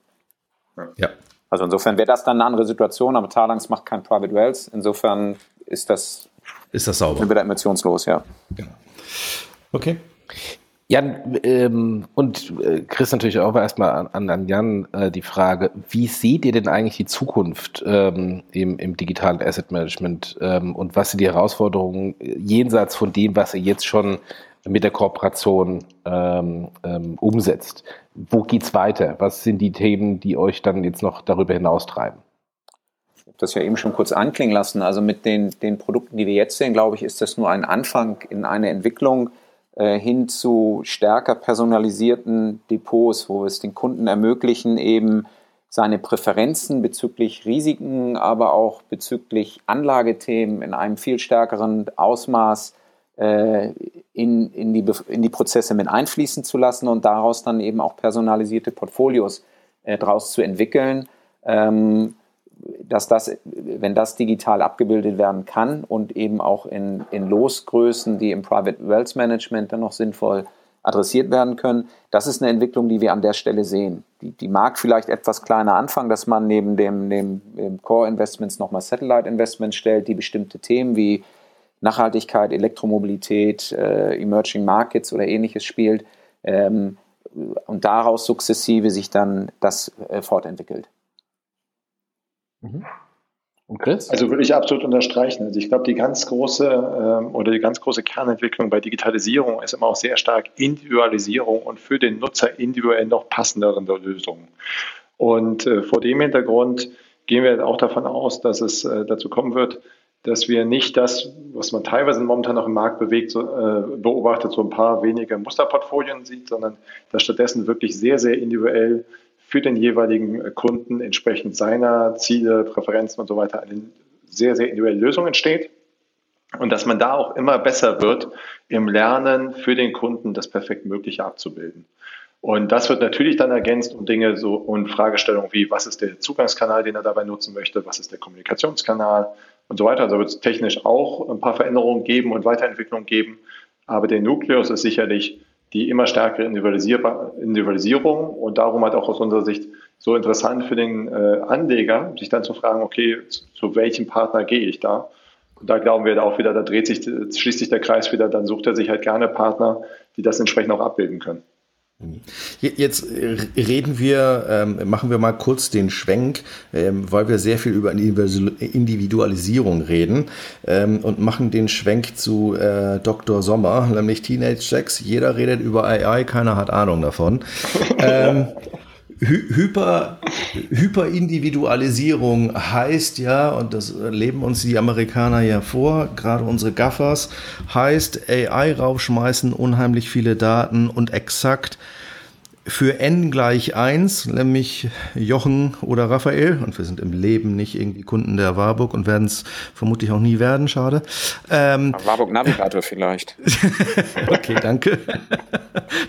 Ja. Also insofern wäre das dann eine andere Situation, aber Talangs macht kein Private Wells. Insofern ist das, ist das sauber. wieder emissionslos, ja. Genau. Okay. Jan, ähm, und äh, Chris natürlich auch erstmal an, an Jan äh, die Frage, wie seht ihr denn eigentlich die Zukunft ähm, im, im digitalen Asset Management ähm, und was sind die Herausforderungen jenseits von dem, was ihr jetzt schon mit der Kooperation ähm, ähm, umsetzt. Wo geht's weiter? Was sind die Themen, die euch dann jetzt noch darüber hinaus treiben? Ich habe das ja eben schon kurz anklingen lassen. Also mit den, den Produkten, die wir jetzt sehen, glaube ich, ist das nur ein Anfang in eine Entwicklung äh, hin zu stärker personalisierten Depots, wo es den Kunden ermöglichen, eben seine Präferenzen bezüglich Risiken, aber auch bezüglich Anlagethemen in einem viel stärkeren Ausmaß in, in, die, in die Prozesse mit einfließen zu lassen und daraus dann eben auch personalisierte Portfolios äh, daraus zu entwickeln. Ähm, dass das, wenn das digital abgebildet werden kann und eben auch in, in Losgrößen, die im Private Wealth Management dann noch sinnvoll adressiert werden können, das ist eine Entwicklung, die wir an der Stelle sehen. Die, die mag vielleicht etwas kleiner anfangen, dass man neben dem, dem, dem Core Investments nochmal Satellite Investments stellt, die bestimmte Themen wie Nachhaltigkeit, Elektromobilität, äh, Emerging Markets oder ähnliches spielt ähm, und daraus sukzessive sich dann das äh, fortentwickelt. Mhm. Und Chris? Also würde ich absolut unterstreichen. Also ich glaube, die ganz große ähm, oder die ganz große Kernentwicklung bei Digitalisierung ist immer auch sehr stark Individualisierung und für den Nutzer individuell noch passendere Lösungen. Und äh, vor dem Hintergrund gehen wir auch davon aus, dass es äh, dazu kommen wird, dass wir nicht das, was man teilweise momentan noch im Markt bewegt, so, äh, beobachtet, so ein paar wenige Musterportfolien sieht, sondern dass stattdessen wirklich sehr, sehr individuell für den jeweiligen Kunden entsprechend seiner Ziele, Präferenzen und so weiter eine sehr, sehr individuelle Lösung entsteht. Und dass man da auch immer besser wird im Lernen für den Kunden das perfekt Mögliche abzubilden. Und das wird natürlich dann ergänzt um Dinge so und Fragestellungen wie, was ist der Zugangskanal, den er dabei nutzen möchte, was ist der Kommunikationskanal, und so weiter. Also wird es technisch auch ein paar Veränderungen geben und Weiterentwicklungen geben. Aber der Nukleus ist sicherlich die immer stärkere Individualisierung und darum halt auch aus unserer Sicht so interessant für den äh, Anleger, sich dann zu fragen, okay, zu, zu welchem Partner gehe ich da? Und da glauben wir auch wieder, da dreht sich, schließt sich der Kreis wieder, dann sucht er sich halt gerne Partner, die das entsprechend auch abbilden können. Jetzt reden wir, ähm, machen wir mal kurz den Schwenk, ähm, weil wir sehr viel über Individualisierung reden ähm, und machen den Schwenk zu äh, Dr. Sommer, nämlich Teenage Sex. Jeder redet über AI, keiner hat Ahnung davon. Hyper, Hyperindividualisierung heißt ja, und das leben uns die Amerikaner ja vor, gerade unsere Gaffers, heißt AI raufschmeißen, unheimlich viele Daten und exakt für n gleich 1, nämlich Jochen oder Raphael, und wir sind im Leben nicht irgendwie Kunden der Warburg und werden es vermutlich auch nie werden, schade. Ähm, Warburg Navigator vielleicht. okay, danke.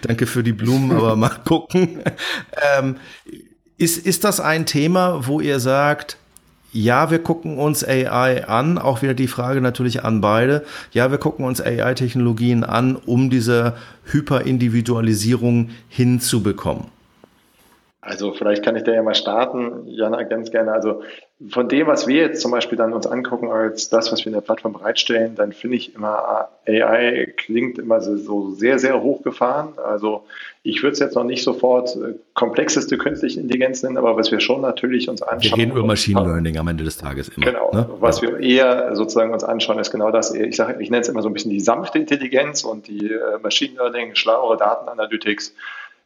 danke für die Blumen, aber mal gucken. Ähm, Ist, ist das ein Thema, wo ihr sagt, ja, wir gucken uns AI an, auch wieder die Frage natürlich an beide. Ja, wir gucken uns AI-Technologien an, um diese Hyperindividualisierung hinzubekommen. Also vielleicht kann ich da ja mal starten, Jana, ganz gerne. Also von dem, was wir jetzt zum Beispiel dann uns angucken als das, was wir in der Plattform bereitstellen, dann finde ich immer AI klingt immer so, sehr, sehr hochgefahren. Also ich würde es jetzt noch nicht sofort äh, komplexeste künstliche Intelligenz nennen, aber was wir schon natürlich uns anschauen. Wir reden über Machine Learning am Ende des Tages immer. Genau. Ne? Was wir eher sozusagen uns anschauen, ist genau das. Ich sage, ich nenne es immer so ein bisschen die sanfte Intelligenz und die äh, Machine Learning, schlauere Datenanalytics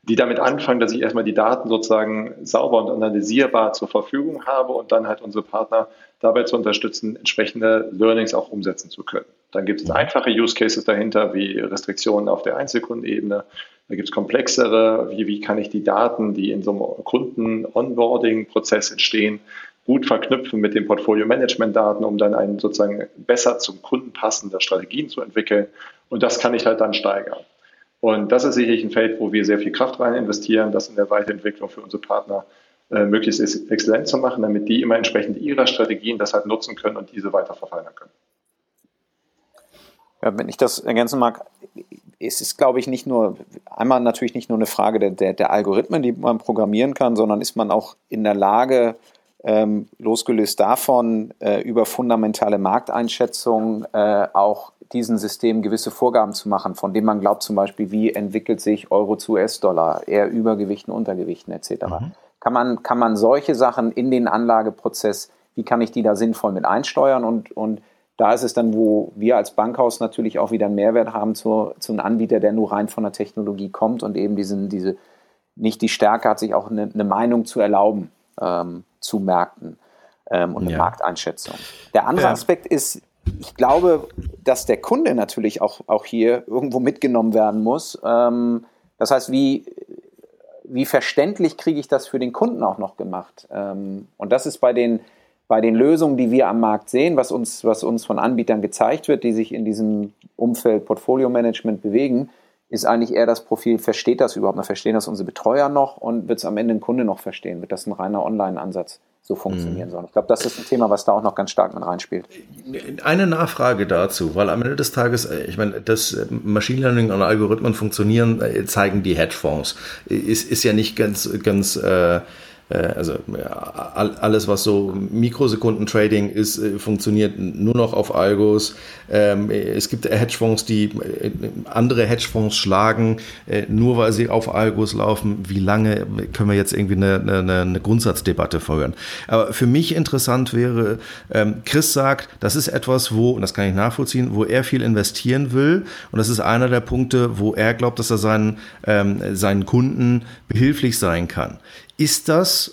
die damit anfangen, dass ich erstmal die Daten sozusagen sauber und analysierbar zur Verfügung habe und dann halt unsere Partner dabei zu unterstützen, entsprechende Learnings auch umsetzen zu können. Dann gibt es einfache Use Cases dahinter, wie Restriktionen auf der Einzelkundenebene. Da gibt es komplexere, wie, wie kann ich die Daten, die in so einem Kunden-Onboarding-Prozess entstehen, gut verknüpfen mit den Portfolio-Management-Daten, um dann einen sozusagen besser zum Kunden passende Strategien zu entwickeln. Und das kann ich halt dann steigern. Und das ist sicherlich ein Feld, wo wir sehr viel Kraft rein investieren, das in der Weiterentwicklung für unsere Partner äh, möglichst exzellent zu machen, damit die immer entsprechend ihrer Strategien das halt nutzen können und diese weiter verfeinern können. Ja, wenn ich das ergänzen mag, es ist, glaube ich, nicht nur, einmal natürlich nicht nur eine Frage der, der, der Algorithmen, die man programmieren kann, sondern ist man auch in der Lage, ähm, losgelöst davon, äh, über fundamentale Markteinschätzungen äh, auch diesen Systemen gewisse Vorgaben zu machen, von denen man glaubt zum Beispiel, wie entwickelt sich Euro zu US-Dollar, eher Übergewichten, Untergewichten etc. Mhm. Kann, man, kann man solche Sachen in den Anlageprozess, wie kann ich die da sinnvoll mit einsteuern und, und da ist es dann, wo wir als Bankhaus natürlich auch wieder einen Mehrwert haben zu, zu einem Anbieter, der nur rein von der Technologie kommt und eben diesen, diese, nicht die Stärke hat, sich auch eine, eine Meinung zu erlauben ähm, zu Märkten ähm, und eine ja. Markteinschätzung. Der andere ja. Aspekt ist, ich glaube, dass der Kunde natürlich auch, auch hier irgendwo mitgenommen werden muss. Ähm, das heißt, wie, wie verständlich kriege ich das für den Kunden auch noch gemacht? Ähm, und das ist bei den, bei den Lösungen, die wir am Markt sehen, was uns, was uns von Anbietern gezeigt wird, die sich in diesem Umfeld Portfolio Management bewegen, ist eigentlich eher das Profil, versteht das überhaupt noch, verstehen das unsere Betreuer noch und wird es am Ende ein Kunde noch verstehen? Wird das ein reiner Online-Ansatz so funktionieren mhm. soll? Ich glaube, das ist ein Thema, was da auch noch ganz stark mit reinspielt. Eine Nachfrage dazu, weil am Ende des Tages, äh, ich meine, dass äh, Machine Learning und Algorithmen funktionieren, äh, zeigen die Hedgefonds. Ist, ist ja nicht ganz, ganz äh, also alles, was so Mikrosekunden-Trading ist, äh, funktioniert nur noch auf Algos. Ähm, es gibt Hedgefonds, die äh, andere Hedgefonds schlagen, nur weil sie auf Algos laufen. Wie lange können wir jetzt irgendwie eine, eine, eine Grundsatzdebatte führen? Aber für mich interessant wäre, ähm, Chris sagt, das ist etwas, wo, und das kann ich nachvollziehen, wo er viel investieren will. Und das ist einer der Punkte, wo er glaubt, dass er seinen, ähm, seinen Kunden behilflich sein kann. Ist das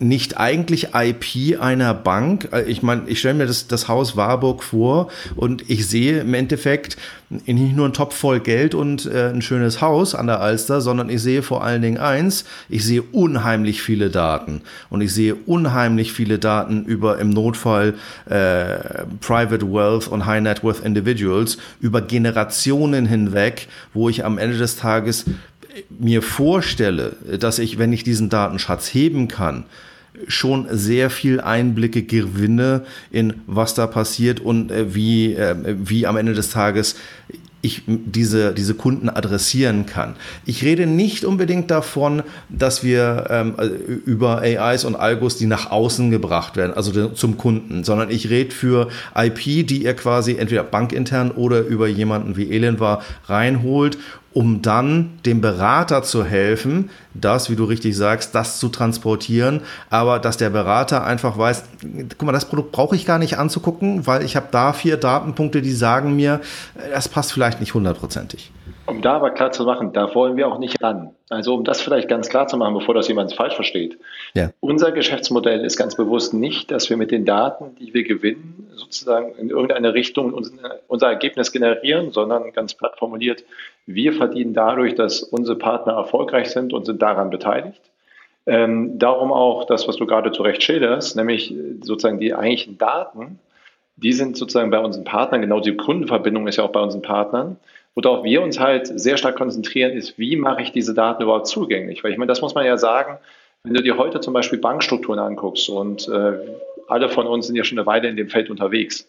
nicht eigentlich IP einer Bank? Äh, ich meine, ich stelle mir das, das Haus Warburg vor und ich sehe im Endeffekt nicht nur einen Topf voll Geld und äh, ein schönes Haus an der Alster, sondern ich sehe vor allen Dingen eins, ich sehe unheimlich viele Daten und ich sehe unheimlich viele Daten über im Notfall äh, Private Wealth und High Net Worth Individuals über Generationen hinweg, wo ich am Ende des Tages mir vorstelle, dass ich, wenn ich diesen Datenschatz heben kann, schon sehr viel Einblicke gewinne in was da passiert und äh, wie, äh, wie am Ende des Tages ich diese, diese Kunden adressieren kann. Ich rede nicht unbedingt davon, dass wir ähm, über AIs und Algos, die nach außen gebracht werden, also zum Kunden, sondern ich rede für IP, die ihr quasi entweder bankintern oder über jemanden wie Elend war reinholt um dann dem Berater zu helfen, das, wie du richtig sagst, das zu transportieren, aber dass der Berater einfach weiß, guck mal, das Produkt brauche ich gar nicht anzugucken, weil ich habe da vier Datenpunkte, die sagen mir, das passt vielleicht nicht hundertprozentig. Um da aber klar zu machen, da wollen wir auch nicht ran. Also um das vielleicht ganz klar zu machen, bevor das jemand falsch versteht. Ja. Unser Geschäftsmodell ist ganz bewusst nicht, dass wir mit den Daten, die wir gewinnen, sozusagen in irgendeine Richtung unser Ergebnis generieren, sondern ganz platt formuliert, wir verdienen dadurch, dass unsere Partner erfolgreich sind und sind daran beteiligt. Ähm, darum auch das, was du gerade zu Recht schilderst, nämlich sozusagen die eigentlichen Daten, die sind sozusagen bei unseren Partnern, genau die Kundenverbindung ist ja auch bei unseren Partnern. Worauf wir uns halt sehr stark konzentrieren, ist, wie mache ich diese Daten überhaupt zugänglich? Weil ich meine, das muss man ja sagen, Wenn du dir heute zum Beispiel Bankstrukturen anguckst und äh, alle von uns sind ja schon eine Weile in dem Feld unterwegs,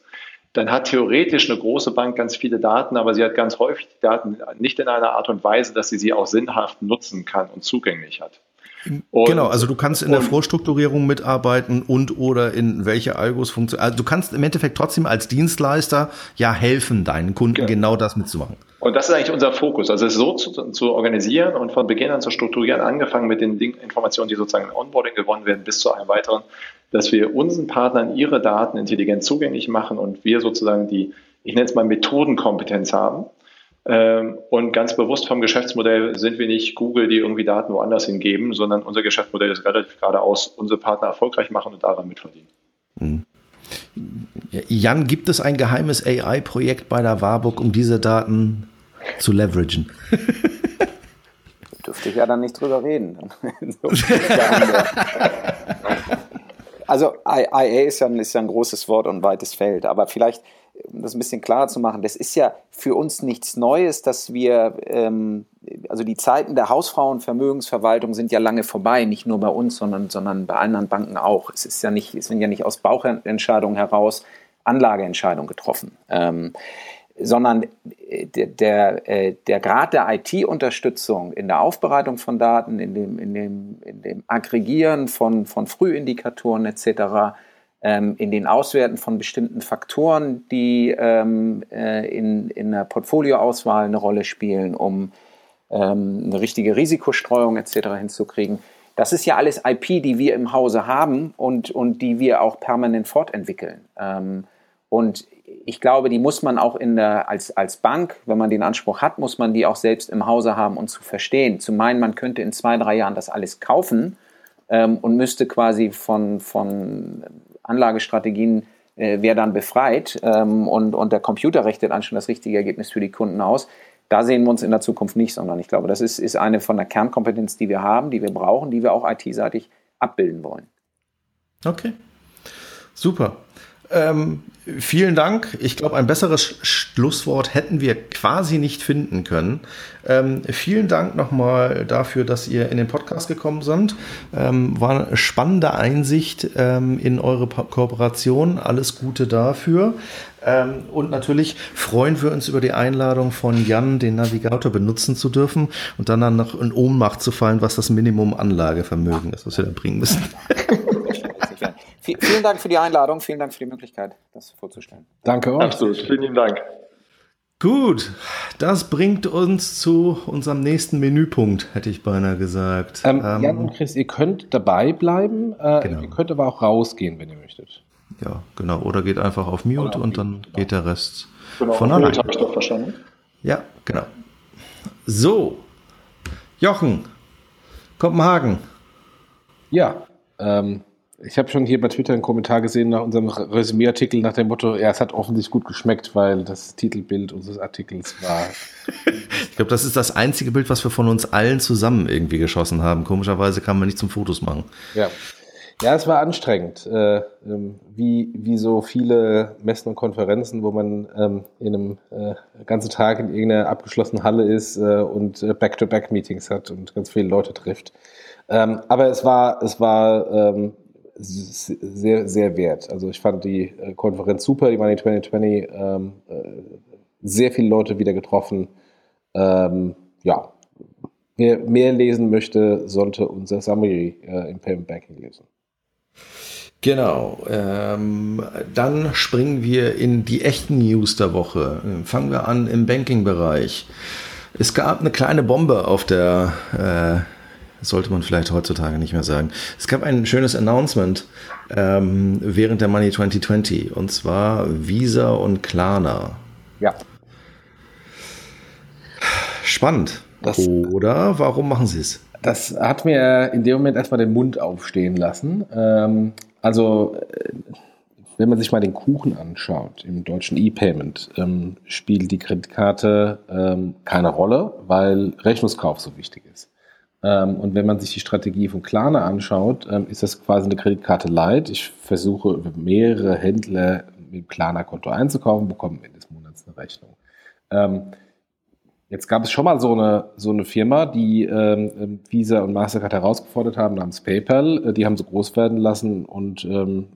dann hat theoretisch eine große Bank ganz viele Daten, aber sie hat ganz häufig die Daten nicht in einer Art und Weise, dass sie sie auch sinnhaft nutzen kann und zugänglich hat. Und, genau, also du kannst in der Vorstrukturierung mitarbeiten und oder in welche Algos funktionieren. Also du kannst im Endeffekt trotzdem als Dienstleister ja helfen, deinen Kunden genau, genau das mitzumachen. Und das ist eigentlich unser Fokus, also es so zu, zu, organisieren und von Beginn an zu strukturieren, angefangen mit den Informationen, die sozusagen im Onboarding gewonnen werden, bis zu einem weiteren, dass wir unseren Partnern ihre Daten intelligent zugänglich machen und wir sozusagen die, ich nenne es mal Methodenkompetenz haben ähm, und ganz bewusst vom Geschäftsmodell sind wir nicht Google, die irgendwie Daten woanders hingeben, sondern unser Geschäftsmodell ist relativ geradeaus, unsere Partner erfolgreich machen und daran mitverdienen. Mhm. Jan, gibt es ein geheimes AI-Projekt bei der Warburg, um diese Daten zu leveragen? Dürfte ich ja dann nicht drüber reden. also IA ist ja, ist ja ein großes Wort und weites Feld, aber vielleicht um das ein bisschen klarer zu machen, das ist ja für uns nichts Neues, dass wir, ähm, also die Zeiten der Hausfrauenvermögensverwaltung sind ja lange vorbei, nicht nur bei uns, sondern, sondern bei anderen Banken auch. Es ist ja nicht, es sind ja nicht aus Bauchentscheidungen heraus Anlageentscheidungen getroffen. Ähm, sondern der, der, äh, der Grad der IT-Unterstützung in der Aufbereitung von Daten, in dem, in dem, in dem Aggregieren von, von Frühindikatoren etc., ähm, in den Auswerten von bestimmten Faktoren, die ähm, äh, in, in der Portfolioauswahl eine Rolle spielen, um ähm, eine richtige Risikostreuung etc. hinzukriegen. Das ist ja alles IP, die wir im Hause haben und, und die wir auch permanent fortentwickeln. Und ich glaube, die muss man auch in der, als, als Bank, wenn man den Anspruch hat, muss man die auch selbst im Hause haben und zu verstehen. Zu meinen, man könnte in zwei, drei Jahren das alles kaufen ähm, und müsste quasi von, von Anlagestrategien äh, wäre dann befreit ähm, und, und der Computer rechnet dann schon das richtige Ergebnis für die Kunden aus. Da sehen wir uns in der Zukunft nicht, sondern ich glaube, das ist, ist eine von der Kernkompetenz, die wir haben, die wir brauchen, die wir auch IT-seitig abbilden wollen. Okay, super. Ähm, vielen Dank. Ich glaube, ein besseres Schlusswort hätten wir quasi nicht finden können. Ähm, vielen Dank nochmal dafür, dass ihr in den Podcast gekommen seid. Ähm, war eine spannende Einsicht ähm, in eure Kooperation. Alles Gute dafür. Ähm, und natürlich freuen wir uns über die Einladung von Jan, den Navigator benutzen zu dürfen und dann, dann noch in Ohnmacht zu fallen, was das Minimum Anlagevermögen ist, was wir da bringen müssen. vielen Dank für die Einladung, vielen Dank für die Möglichkeit, das vorzustellen. Danke auch. Absolut, vielen lieben Dank. Gut, das bringt uns zu unserem nächsten Menüpunkt, hätte ich beinahe gesagt. Ähm, ähm, Jan und Chris, ihr könnt dabei bleiben, äh, genau. ihr könnt aber auch rausgehen, wenn ihr möchtet. Ja, genau. Oder geht einfach auf Mute auf und dann genau. geht der Rest genau, von alleine. habe ich doch verstanden. Ja, genau. So, Jochen, Kopenhagen. Ja, ähm, ich habe schon hier bei Twitter einen Kommentar gesehen nach unserem Resümee-Artikel nach dem Motto, ja, es hat offensichtlich gut geschmeckt, weil das Titelbild unseres Artikels war. ich glaube, das ist das einzige Bild, was wir von uns allen zusammen irgendwie geschossen haben. Komischerweise kann man nicht zum Fotos machen. Ja. Ja, es war anstrengend, äh, ähm, wie, wie so viele Messen und Konferenzen, wo man ähm, in einem äh, ganzen Tag in irgendeiner abgeschlossenen Halle ist äh, und äh, Back-to-Back-Meetings hat und ganz viele Leute trifft. Ähm, aber es war, es war ähm, sehr, sehr wert. Also ich fand die äh, Konferenz super, die Money 2020, ähm, äh, sehr viele Leute wieder getroffen. Ähm, ja, wer mehr lesen möchte, sollte unser Summary äh, im Payment Banking lesen. Genau. Ähm, dann springen wir in die echten News der Woche. Fangen wir an im Banking-Bereich. Es gab eine kleine Bombe auf der äh, sollte man vielleicht heutzutage nicht mehr sagen. Es gab ein schönes Announcement ähm, während der Money 2020 und zwar Visa und Klarna. Ja. Spannend. Das, Oder warum machen sie es? Das hat mir in dem Moment erstmal den Mund aufstehen lassen. Ähm, also, äh, wenn man sich mal den Kuchen anschaut im deutschen E-Payment, ähm, spielt die Kreditkarte ähm, keine Rolle, weil Rechnungskauf so wichtig ist. Ähm, und wenn man sich die Strategie von Klarna anschaut, ähm, ist das quasi eine Kreditkarte Light. Ich versuche über mehrere Händler mit dem Klarna-Konto einzukaufen, bekomme Ende des Monats eine Rechnung. Ähm, Jetzt gab es schon mal so eine, so eine Firma, die Visa und Mastercard herausgefordert haben, namens PayPal. Äh, die haben sie groß werden lassen und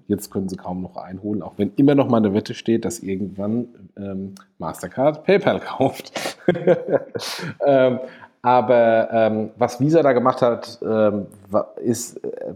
jetzt können sie kaum noch einholen, auch wenn immer noch mal eine Wette steht, dass irgendwann Mastercard PayPal kauft. aber ähm, was Visa da gemacht hat, ähm, ist äh,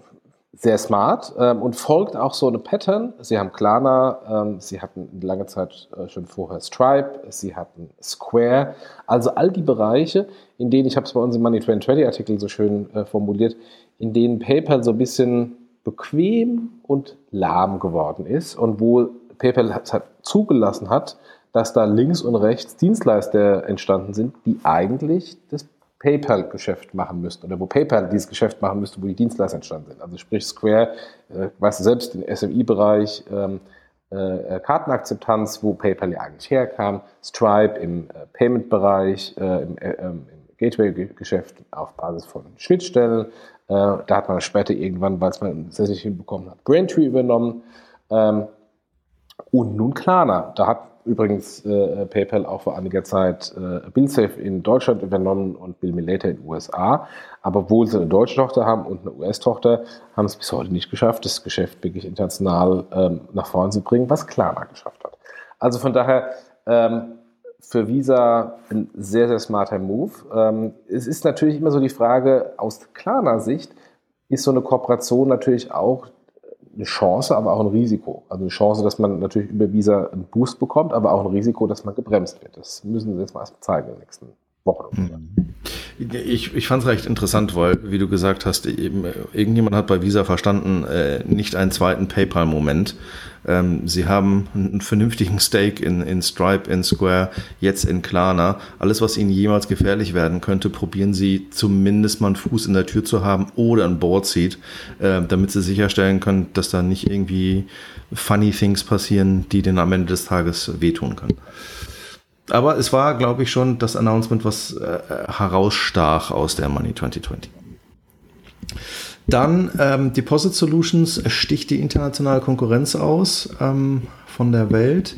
sehr smart ähm, und folgt auch so eine Pattern. Sie haben Klarna, ähm, sie hatten lange Zeit äh, schon vorher Stripe, sie hatten Square. Also all die Bereiche, in denen, ich habe es bei uns im Money 2020 Artikel so schön äh, formuliert, in denen PayPal so ein bisschen bequem und lahm geworden ist und wo PayPal hat zugelassen hat, dass da links und rechts Dienstleister entstanden sind, die eigentlich das PayPal-Geschäft machen müsste oder wo PayPal dieses Geschäft machen müsste, wo die Dienstleister entstanden sind. Also sprich Square, äh, weißt du selbst, im SMI-Bereich, ähm, äh, Kartenakzeptanz, wo PayPal ja eigentlich herkam, Stripe im äh, Payment-Bereich, äh, im, äh, ähm, im Gateway-Geschäft auf Basis von Schnittstellen. Äh, da hat man später irgendwann, weil es man das nicht hinbekommen hat, Braintree übernommen. Ähm, und nun Klarna. Da hat übrigens äh, PayPal auch vor einiger Zeit äh, BillSafe in Deutschland übernommen und Bill Me in den USA. Aber obwohl sie eine deutsche Tochter haben und eine US-Tochter, haben es bis heute nicht geschafft, das Geschäft wirklich international ähm, nach vorne zu bringen, was Klarna geschafft hat. Also von daher ähm, für Visa ein sehr, sehr smarter Move. Ähm, es ist natürlich immer so die Frage, aus Klarna Sicht ist so eine Kooperation natürlich auch eine Chance, aber auch ein Risiko. Also eine Chance, dass man natürlich über Visa einen Boost bekommt, aber auch ein Risiko, dass man gebremst wird. Das müssen sie jetzt mal erst zeigen in den nächsten Wochen. Mhm. Ich, ich fand es recht interessant, weil, wie du gesagt hast, eben, irgendjemand hat bei Visa verstanden, äh, nicht einen zweiten PayPal-Moment. Ähm, sie haben einen vernünftigen Stake in, in Stripe, in Square, jetzt in Klarna. Alles, was ihnen jemals gefährlich werden könnte, probieren sie zumindest mal einen Fuß in der Tür zu haben oder ein Board Seat, äh, damit sie sicherstellen können, dass da nicht irgendwie funny things passieren, die denen am Ende des Tages wehtun können. Aber es war, glaube ich, schon das Announcement, was äh, herausstach aus der Money 2020. Dann ähm, Deposit Solutions sticht die internationale Konkurrenz aus ähm, von der Welt.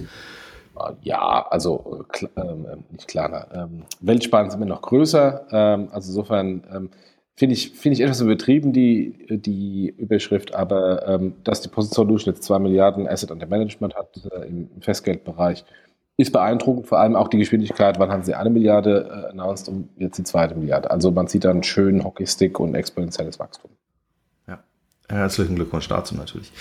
Ja, also ähm, nicht klarer. Ähm, Weltsparen sind immer noch größer. Ähm, also insofern ähm, finde ich, find ich etwas übertrieben, die, die Überschrift, aber ähm, dass Deposit Solution jetzt 2 Milliarden Asset Under Management hat äh, im Festgeldbereich, ist beeindruckend, vor allem auch die Geschwindigkeit. Wann haben sie eine Milliarde äh, announced und jetzt die zweite Milliarde? Also man sieht dann schön Hockeystick und exponentielles Wachstum. Ja, herzlichen Glückwunsch dazu natürlich.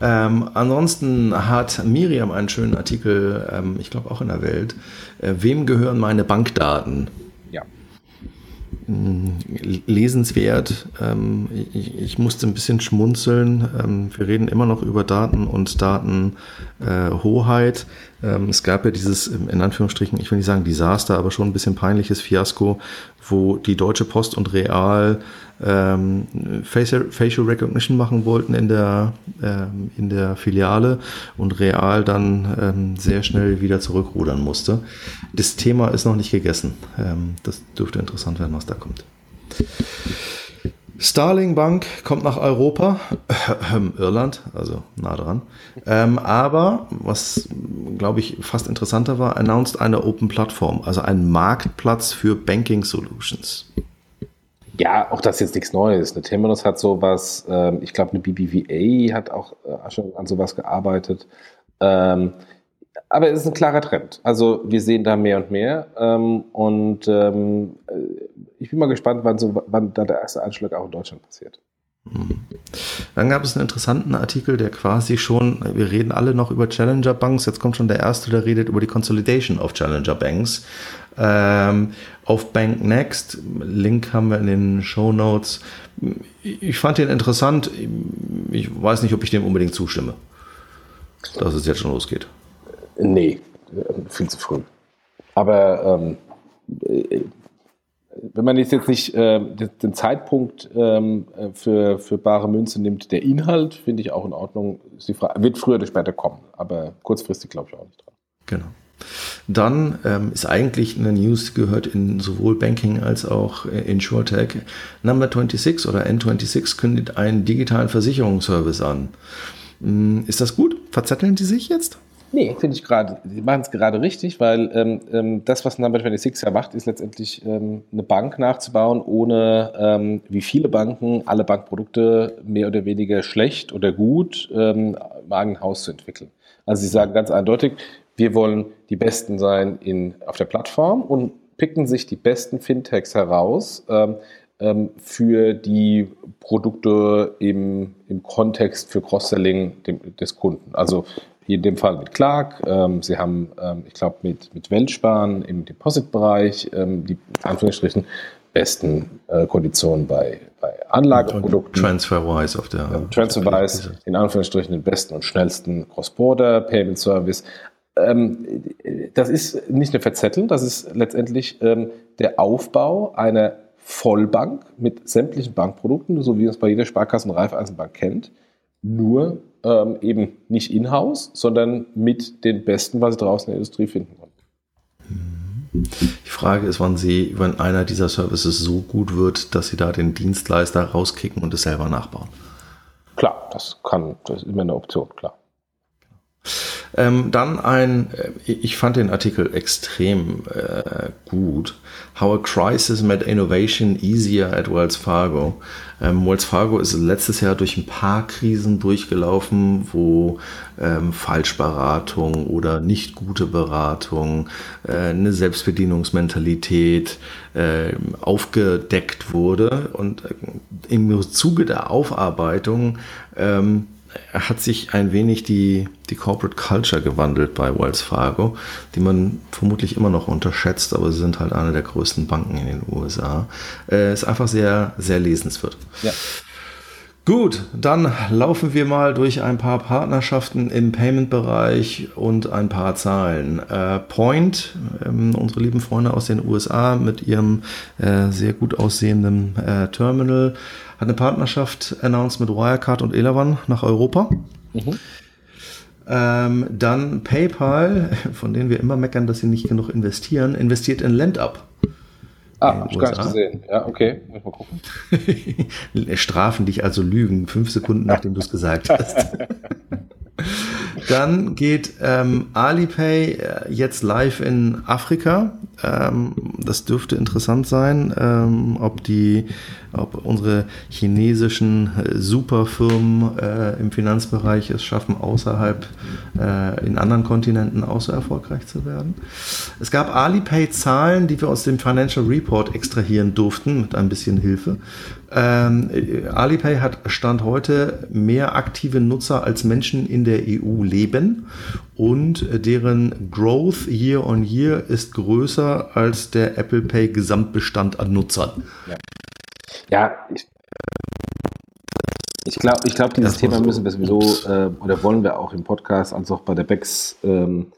Ähm, ansonsten hat Miriam einen schönen Artikel, ähm, ich glaube auch in der Welt. Äh, wem gehören meine Bankdaten? lesenswert. Ähm, ich, ich, musste ein bisschen schmunzeln. Ähm, wir reden immer noch über Daten und Datenhoheit. Ähm, es gab ja dieses, in Anführungsstrichen, ich will nicht sagen Desaster, aber schon ein bisschen peinliches Fiasko, wo die Deutsche Post und Real ähm, Facial, Facial Recognition machen wollten in der, ähm, in der Filiale und Real dann ähm, sehr schnell wieder zurückrudern musste. Das Thema ist noch nicht gegessen. Ähm, das dürfte interessant werden, was da kommt. Starling Bank kommt nach Europa, Irland, also nah dran. Ähm, aber, was glaube ich fast interessanter war, announced eine Open Plattform, also ein Marktplatz für Banking Solutions. Ja, auch das ist jetzt nichts Neues. Eine Temenos hat sowas, ähm, ich glaube, eine BBVA hat auch äh, schon an sowas gearbeitet. Ähm, aber es ist ein klarer Trend. Also wir sehen da mehr und mehr. Ähm, und ähm, äh, ich bin mal gespannt, wann, so, wann da der erste Anschlag auch in Deutschland passiert. Mhm. Dann gab es einen interessanten Artikel, der quasi schon, wir reden alle noch über Challenger Banks, jetzt kommt schon der erste, der redet über die Consolidation of Challenger Banks. Ähm, auf Bank Next, Link haben wir in den Show Notes. Ich fand den interessant. Ich weiß nicht, ob ich dem unbedingt zustimme, dass es jetzt schon losgeht. Nee, viel zu früh. Aber ähm, wenn man jetzt nicht äh, den Zeitpunkt ähm, für, für bare Münze nimmt, der Inhalt finde ich auch in Ordnung. Sie wird früher oder später kommen, aber kurzfristig glaube ich auch nicht dran. Genau. Dann ähm, ist eigentlich eine News gehört in sowohl Banking als auch äh, in SureTech. Number 26 oder N26 kündigt einen digitalen Versicherungsservice an. Ähm, ist das gut? Verzetteln die sich jetzt? Nee, finde ich gerade, die machen es gerade richtig, weil ähm, ähm, das, was Number 26 ja macht, ist letztendlich ähm, eine Bank nachzubauen, ohne ähm, wie viele Banken alle Bankprodukte mehr oder weniger schlecht oder gut ähm, im eigenen Haus zu entwickeln. Also sie sagen ganz eindeutig, wir wollen die Besten sein in, auf der Plattform und picken sich die besten Fintechs heraus ähm, für die Produkte im, im Kontext für Cross-Selling des Kunden. Also in dem Fall mit Clark. Ähm, sie haben, ähm, ich glaube, mit, mit Weltsparen im Deposit-Bereich ähm, die Anführungsstrichen besten äh, Konditionen bei, bei Anlageprodukten. TransferWise auf der. Ja, TransferWise in Anführungsstrichen den besten und schnellsten Cross-Border Payment Service. Ähm, das ist nicht eine Verzettelung, das ist letztendlich ähm, der Aufbau einer Vollbank mit sämtlichen Bankprodukten, so wie man es bei jeder Sparkasse und Raiffeisenbank kennt, nur ähm, eben nicht in-house, sondern mit den Besten, was sie draußen in der Industrie finden konnten. Die Frage ist, wann Sie, wenn einer dieser Services so gut wird, dass Sie da den Dienstleister rauskicken und es selber nachbauen. Klar, das kann, das ist immer eine Option, klar. Ähm, dann ein, äh, ich fand den Artikel extrem äh, gut. How a Crisis made Innovation easier at Wells Fargo. Ähm, Wells Fargo ist letztes Jahr durch ein paar Krisen durchgelaufen, wo ähm, Falschberatung oder nicht gute Beratung, äh, eine Selbstbedienungsmentalität äh, aufgedeckt wurde. Und äh, im Zuge der Aufarbeitung ähm, hat sich ein wenig die, die Corporate Culture gewandelt bei Wells Fargo, die man vermutlich immer noch unterschätzt, aber sie sind halt eine der größten Banken in den USA. Äh, ist einfach sehr, sehr lesenswert. Ja. Gut, dann laufen wir mal durch ein paar Partnerschaften im Payment-Bereich und ein paar Zahlen. Äh, Point, ähm, unsere lieben Freunde aus den USA mit ihrem äh, sehr gut aussehenden äh, Terminal, hat eine Partnerschaft announced mit Wirecard und Elavan nach Europa. Mhm. Ähm, dann PayPal, von denen wir immer meckern, dass sie nicht genug investieren, investiert in LendUp. Ah, hab ich gar nicht gesehen. Ja, okay, muss ich mal gucken. Strafen dich also Lügen, fünf Sekunden nachdem du es gesagt hast. Dann geht ähm, Alipay äh, jetzt live in Afrika. Ähm, das dürfte interessant sein, ähm, ob die, ob unsere chinesischen äh, Superfirmen äh, im Finanzbereich es schaffen, außerhalb äh, in anderen Kontinenten auch so erfolgreich zu werden. Es gab Alipay-Zahlen, die wir aus dem Financial Report extrahieren durften, mit ein bisschen Hilfe. Ähm, Alipay hat Stand heute mehr aktive Nutzer als Menschen in der EU leben und deren Growth Year on Year ist größer als der Apple Pay Gesamtbestand an Nutzern. Ja, ja ich, ich glaube, ich glaub, dieses Thema müssen wir sowieso äh, oder wollen wir auch im Podcast als auch bei der BEX ähm,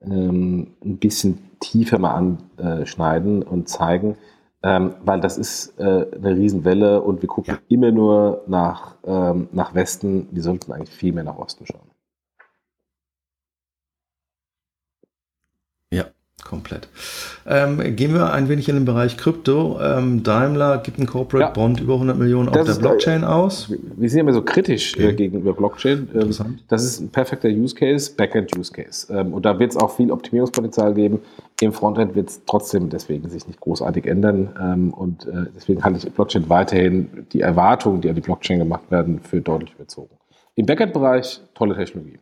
ähm, ein bisschen tiefer mal anschneiden und zeigen, ähm, weil das ist äh, eine Riesenwelle und wir gucken ja. immer nur nach, ähm, nach Westen. Wir sollten eigentlich viel mehr nach Osten schauen. Komplett. Ähm, gehen wir ein wenig in den Bereich Krypto. Ähm, Daimler gibt einen Corporate ja. Bond über 100 Millionen das auf der Blockchain ist, aus. Wir sind immer so kritisch äh, okay. äh, gegenüber Blockchain. Ähm, das ist ein perfekter Use Case, Backend Use Case. Ähm, und da wird es auch viel Optimierungspotenzial geben. Im Frontend wird es trotzdem deswegen sich nicht großartig ändern. Ähm, und äh, deswegen halte ich Blockchain weiterhin die Erwartungen, die an die Blockchain gemacht werden, für deutlich überzogen. Im Backend-Bereich tolle Technologie.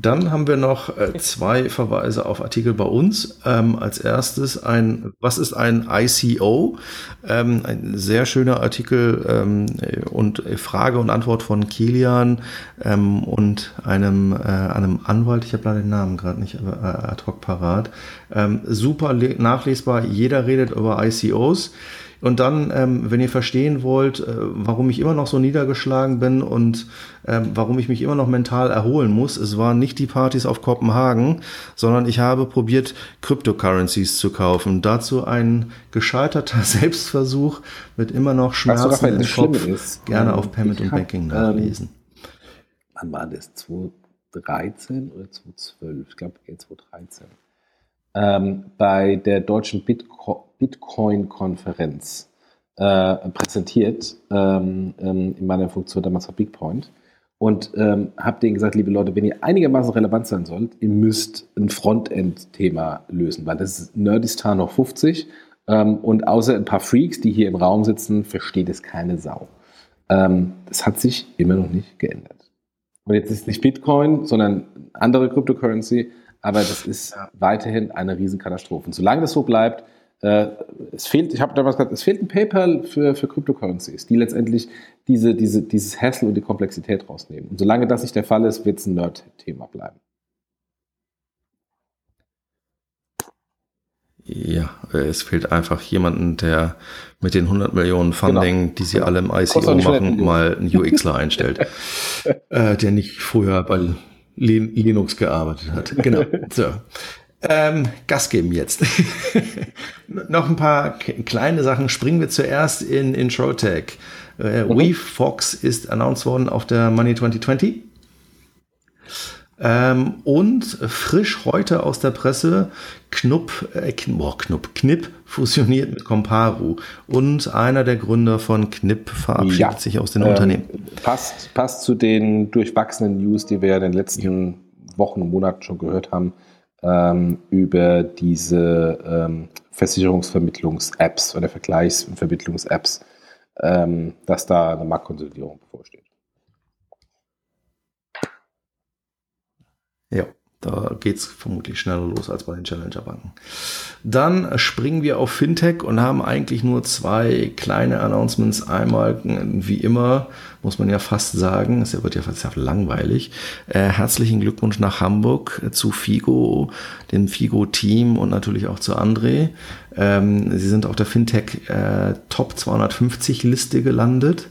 Dann haben wir noch äh, zwei Verweise auf Artikel bei uns. Ähm, als erstes ein, was ist ein ICO? Ähm, ein sehr schöner Artikel ähm, und Frage und Antwort von Kilian ähm, und einem, äh, einem Anwalt. Ich habe leider den Namen gerade nicht äh, ad hoc parat. Ähm, super nachlesbar. Jeder redet über ICOs. Und dann, ähm, wenn ihr verstehen wollt, äh, warum ich immer noch so niedergeschlagen bin und ähm, warum ich mich immer noch mental erholen muss, es waren nicht die Partys auf Kopenhagen, sondern ich habe probiert, Cryptocurrencies zu kaufen. Dazu ein gescheiterter Selbstversuch mit immer noch Schmerzen im Kopf. Ist, Gerne ähm, auf Payment und Banking ähm, nachlesen. wann war das? 2013 oder 2012? Ich glaube, 2013 ähm, bei der deutschen Bitcoin-Konferenz äh, präsentiert, ähm, ähm, in meiner Funktion damals bei Bigpoint. und ähm, habe denen gesagt, liebe Leute, wenn ihr einigermaßen relevant sein sollt, ihr müsst ein Frontend-Thema lösen, weil das ist Nerdistan noch 50 ähm, und außer ein paar Freaks, die hier im Raum sitzen, versteht es keine Sau. Ähm, das hat sich immer noch nicht geändert. Und jetzt ist nicht Bitcoin, sondern andere Cryptocurrency, aber das ist weiterhin eine Riesenkatastrophe. Und solange das so bleibt, äh, es fehlt, ich habe damals gesagt, es fehlt ein PayPal für, für Cryptocurrencies, die letztendlich diese, diese, dieses Hassle und die Komplexität rausnehmen. Und solange das nicht der Fall ist, wird es ein Nerd-Thema bleiben. Ja, es fehlt einfach jemanden, der mit den 100 Millionen Funding, genau. die sie genau. alle im ICO machen, mal einen UXler einstellt, äh, der nicht früher bei Linux gearbeitet hat. Genau. So. Ähm, Gas geben jetzt. Noch ein paar kleine Sachen. Springen wir zuerst in Introtech. Äh, mhm. Weave Fox ist announced worden auf der Money 2020. Ähm, und frisch heute aus der Presse, Knupp, äh, boah, Knupp, Knipp fusioniert mit Comparu. Und einer der Gründer von Knipp verabschiedet ja, sich aus den ähm, Unternehmen. Passt, passt zu den durchwachsenen News, die wir in den letzten. Wochen und Monaten schon gehört haben ähm, über diese ähm, Versicherungsvermittlungs-Apps oder Vergleichs- und Vermittlungs-Apps, ähm, dass da eine Marktkonsolidierung Ja. Da geht es vermutlich schneller los als bei den Challenger-Banken. Dann springen wir auf Fintech und haben eigentlich nur zwei kleine Announcements. Einmal, wie immer, muss man ja fast sagen, es wird ja fast langweilig. Äh, herzlichen Glückwunsch nach Hamburg zu Figo, dem Figo-Team und natürlich auch zu André. Ähm, sie sind auf der Fintech äh, Top 250 Liste gelandet.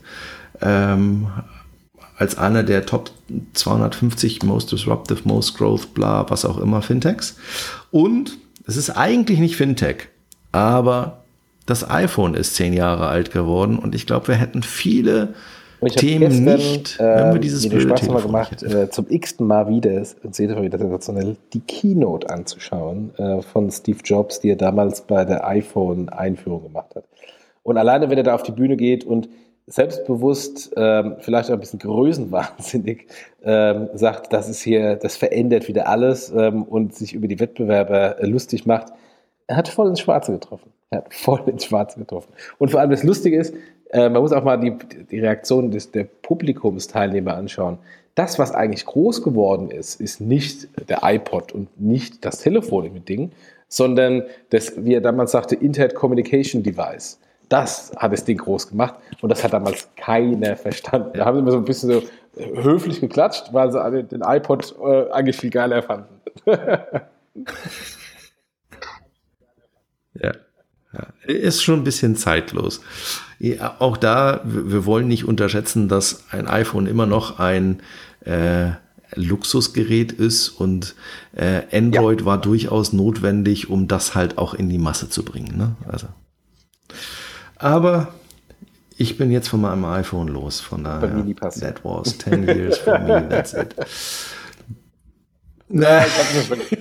Ähm, als einer der Top 250 Most Disruptive, Most Growth, bla, was auch immer Fintechs. Und es ist eigentlich nicht Fintech, aber das iPhone ist zehn Jahre alt geworden und ich glaube, wir hätten viele Themen gestern, nicht, wenn wir ähm, dieses blöde Spaß gemacht, äh, zum x-ten Mal wieder, seht ihr wieder sensationell, die Keynote anzuschauen äh, von Steve Jobs, die er damals bei der iPhone-Einführung gemacht hat. Und alleine, wenn er da auf die Bühne geht und selbstbewusst, ähm, vielleicht auch ein bisschen größenwahnsinnig, ähm, sagt, das ist hier, das verändert wieder alles ähm, und sich über die Wettbewerber äh, lustig macht. Er hat voll ins Schwarze getroffen. Er hat voll ins Schwarze getroffen. Und vor allem das Lustige ist, äh, man muss auch mal die, die Reaktion des, der Publikumsteilnehmer anschauen. Das, was eigentlich groß geworden ist, ist nicht der iPod und nicht das Telefon mit Ding, sondern das, wie er damals sagte, Internet Communication Device. Das hat das Ding groß gemacht und das hat damals keiner verstanden. Da haben sie immer so ein bisschen so höflich geklatscht, weil sie den iPod äh, eigentlich viel geiler fanden. ja. ja. Ist schon ein bisschen zeitlos. Ja, auch da, wir wollen nicht unterschätzen, dass ein iPhone immer noch ein äh, Luxusgerät ist und äh, Android ja. war durchaus notwendig, um das halt auch in die Masse zu bringen. Ne? Also. Aber ich bin jetzt von meinem iPhone los, von daher. That was 10 years for me, that's it. Na, ich,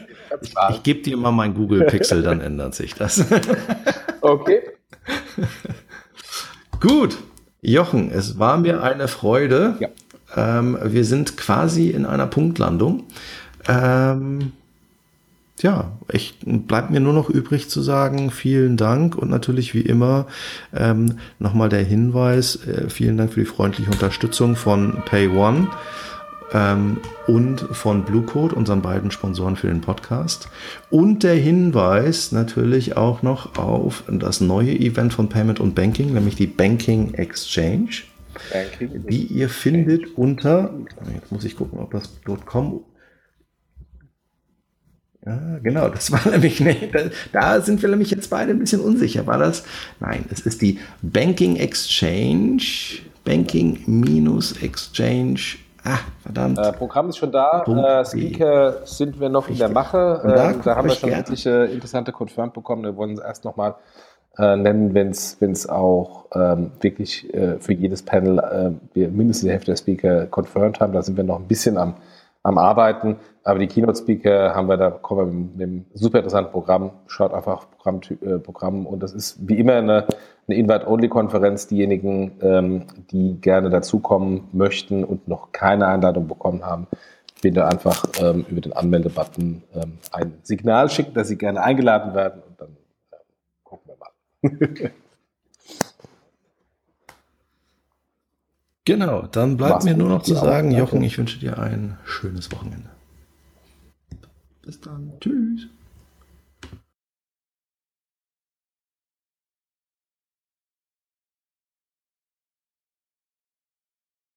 ich gebe dir mal mein Google Pixel, dann ändert sich das. okay. Gut, Jochen, es war mir eine Freude. Ja. Ähm, wir sind quasi in einer Punktlandung. Ähm, ja, ich bleibt mir nur noch übrig zu sagen, vielen Dank und natürlich wie immer ähm, nochmal der Hinweis, äh, vielen Dank für die freundliche Unterstützung von PayOne ähm, und von Bluecode, unseren beiden Sponsoren für den Podcast. Und der Hinweis natürlich auch noch auf das neue Event von Payment und Banking, nämlich die Banking Exchange. Banking wie ihr findet unter, jetzt muss ich gucken, ob das .com ja, genau, das war nämlich, ne, da, da, sind wir nämlich jetzt beide ein bisschen unsicher. War das? Nein, es ist die Banking Exchange, Banking-Exchange. Ah, verdammt. Äh, Programm ist schon da. Äh, Speaker sind wir noch in der Mache. Da, ähm, da haben wir schon gerne. etliche interessante Confirmed bekommen. Wir wollen es erst nochmal äh, nennen, wenn es auch ähm, wirklich äh, für jedes Panel äh, wir mindestens die Hälfte der Speaker confirmed haben. Da sind wir noch ein bisschen am am Arbeiten. Aber die Keynote-Speaker haben wir da, kommen wir mit einem super interessanten Programm. Schaut einfach Programm, äh, Programm und das ist wie immer eine, eine Invite-Only-Konferenz. Diejenigen, ähm, die gerne dazukommen möchten und noch keine Einladung bekommen haben, bitte einfach ähm, über den Anmelde-Button ähm, ein Signal schicken, dass sie gerne eingeladen werden und dann äh, gucken wir mal. Genau, dann bleibt Mach's mir nur noch zu sagen, Jochen, ich wünsche dir ein schönes Wochenende. Bis dann. Tschüss.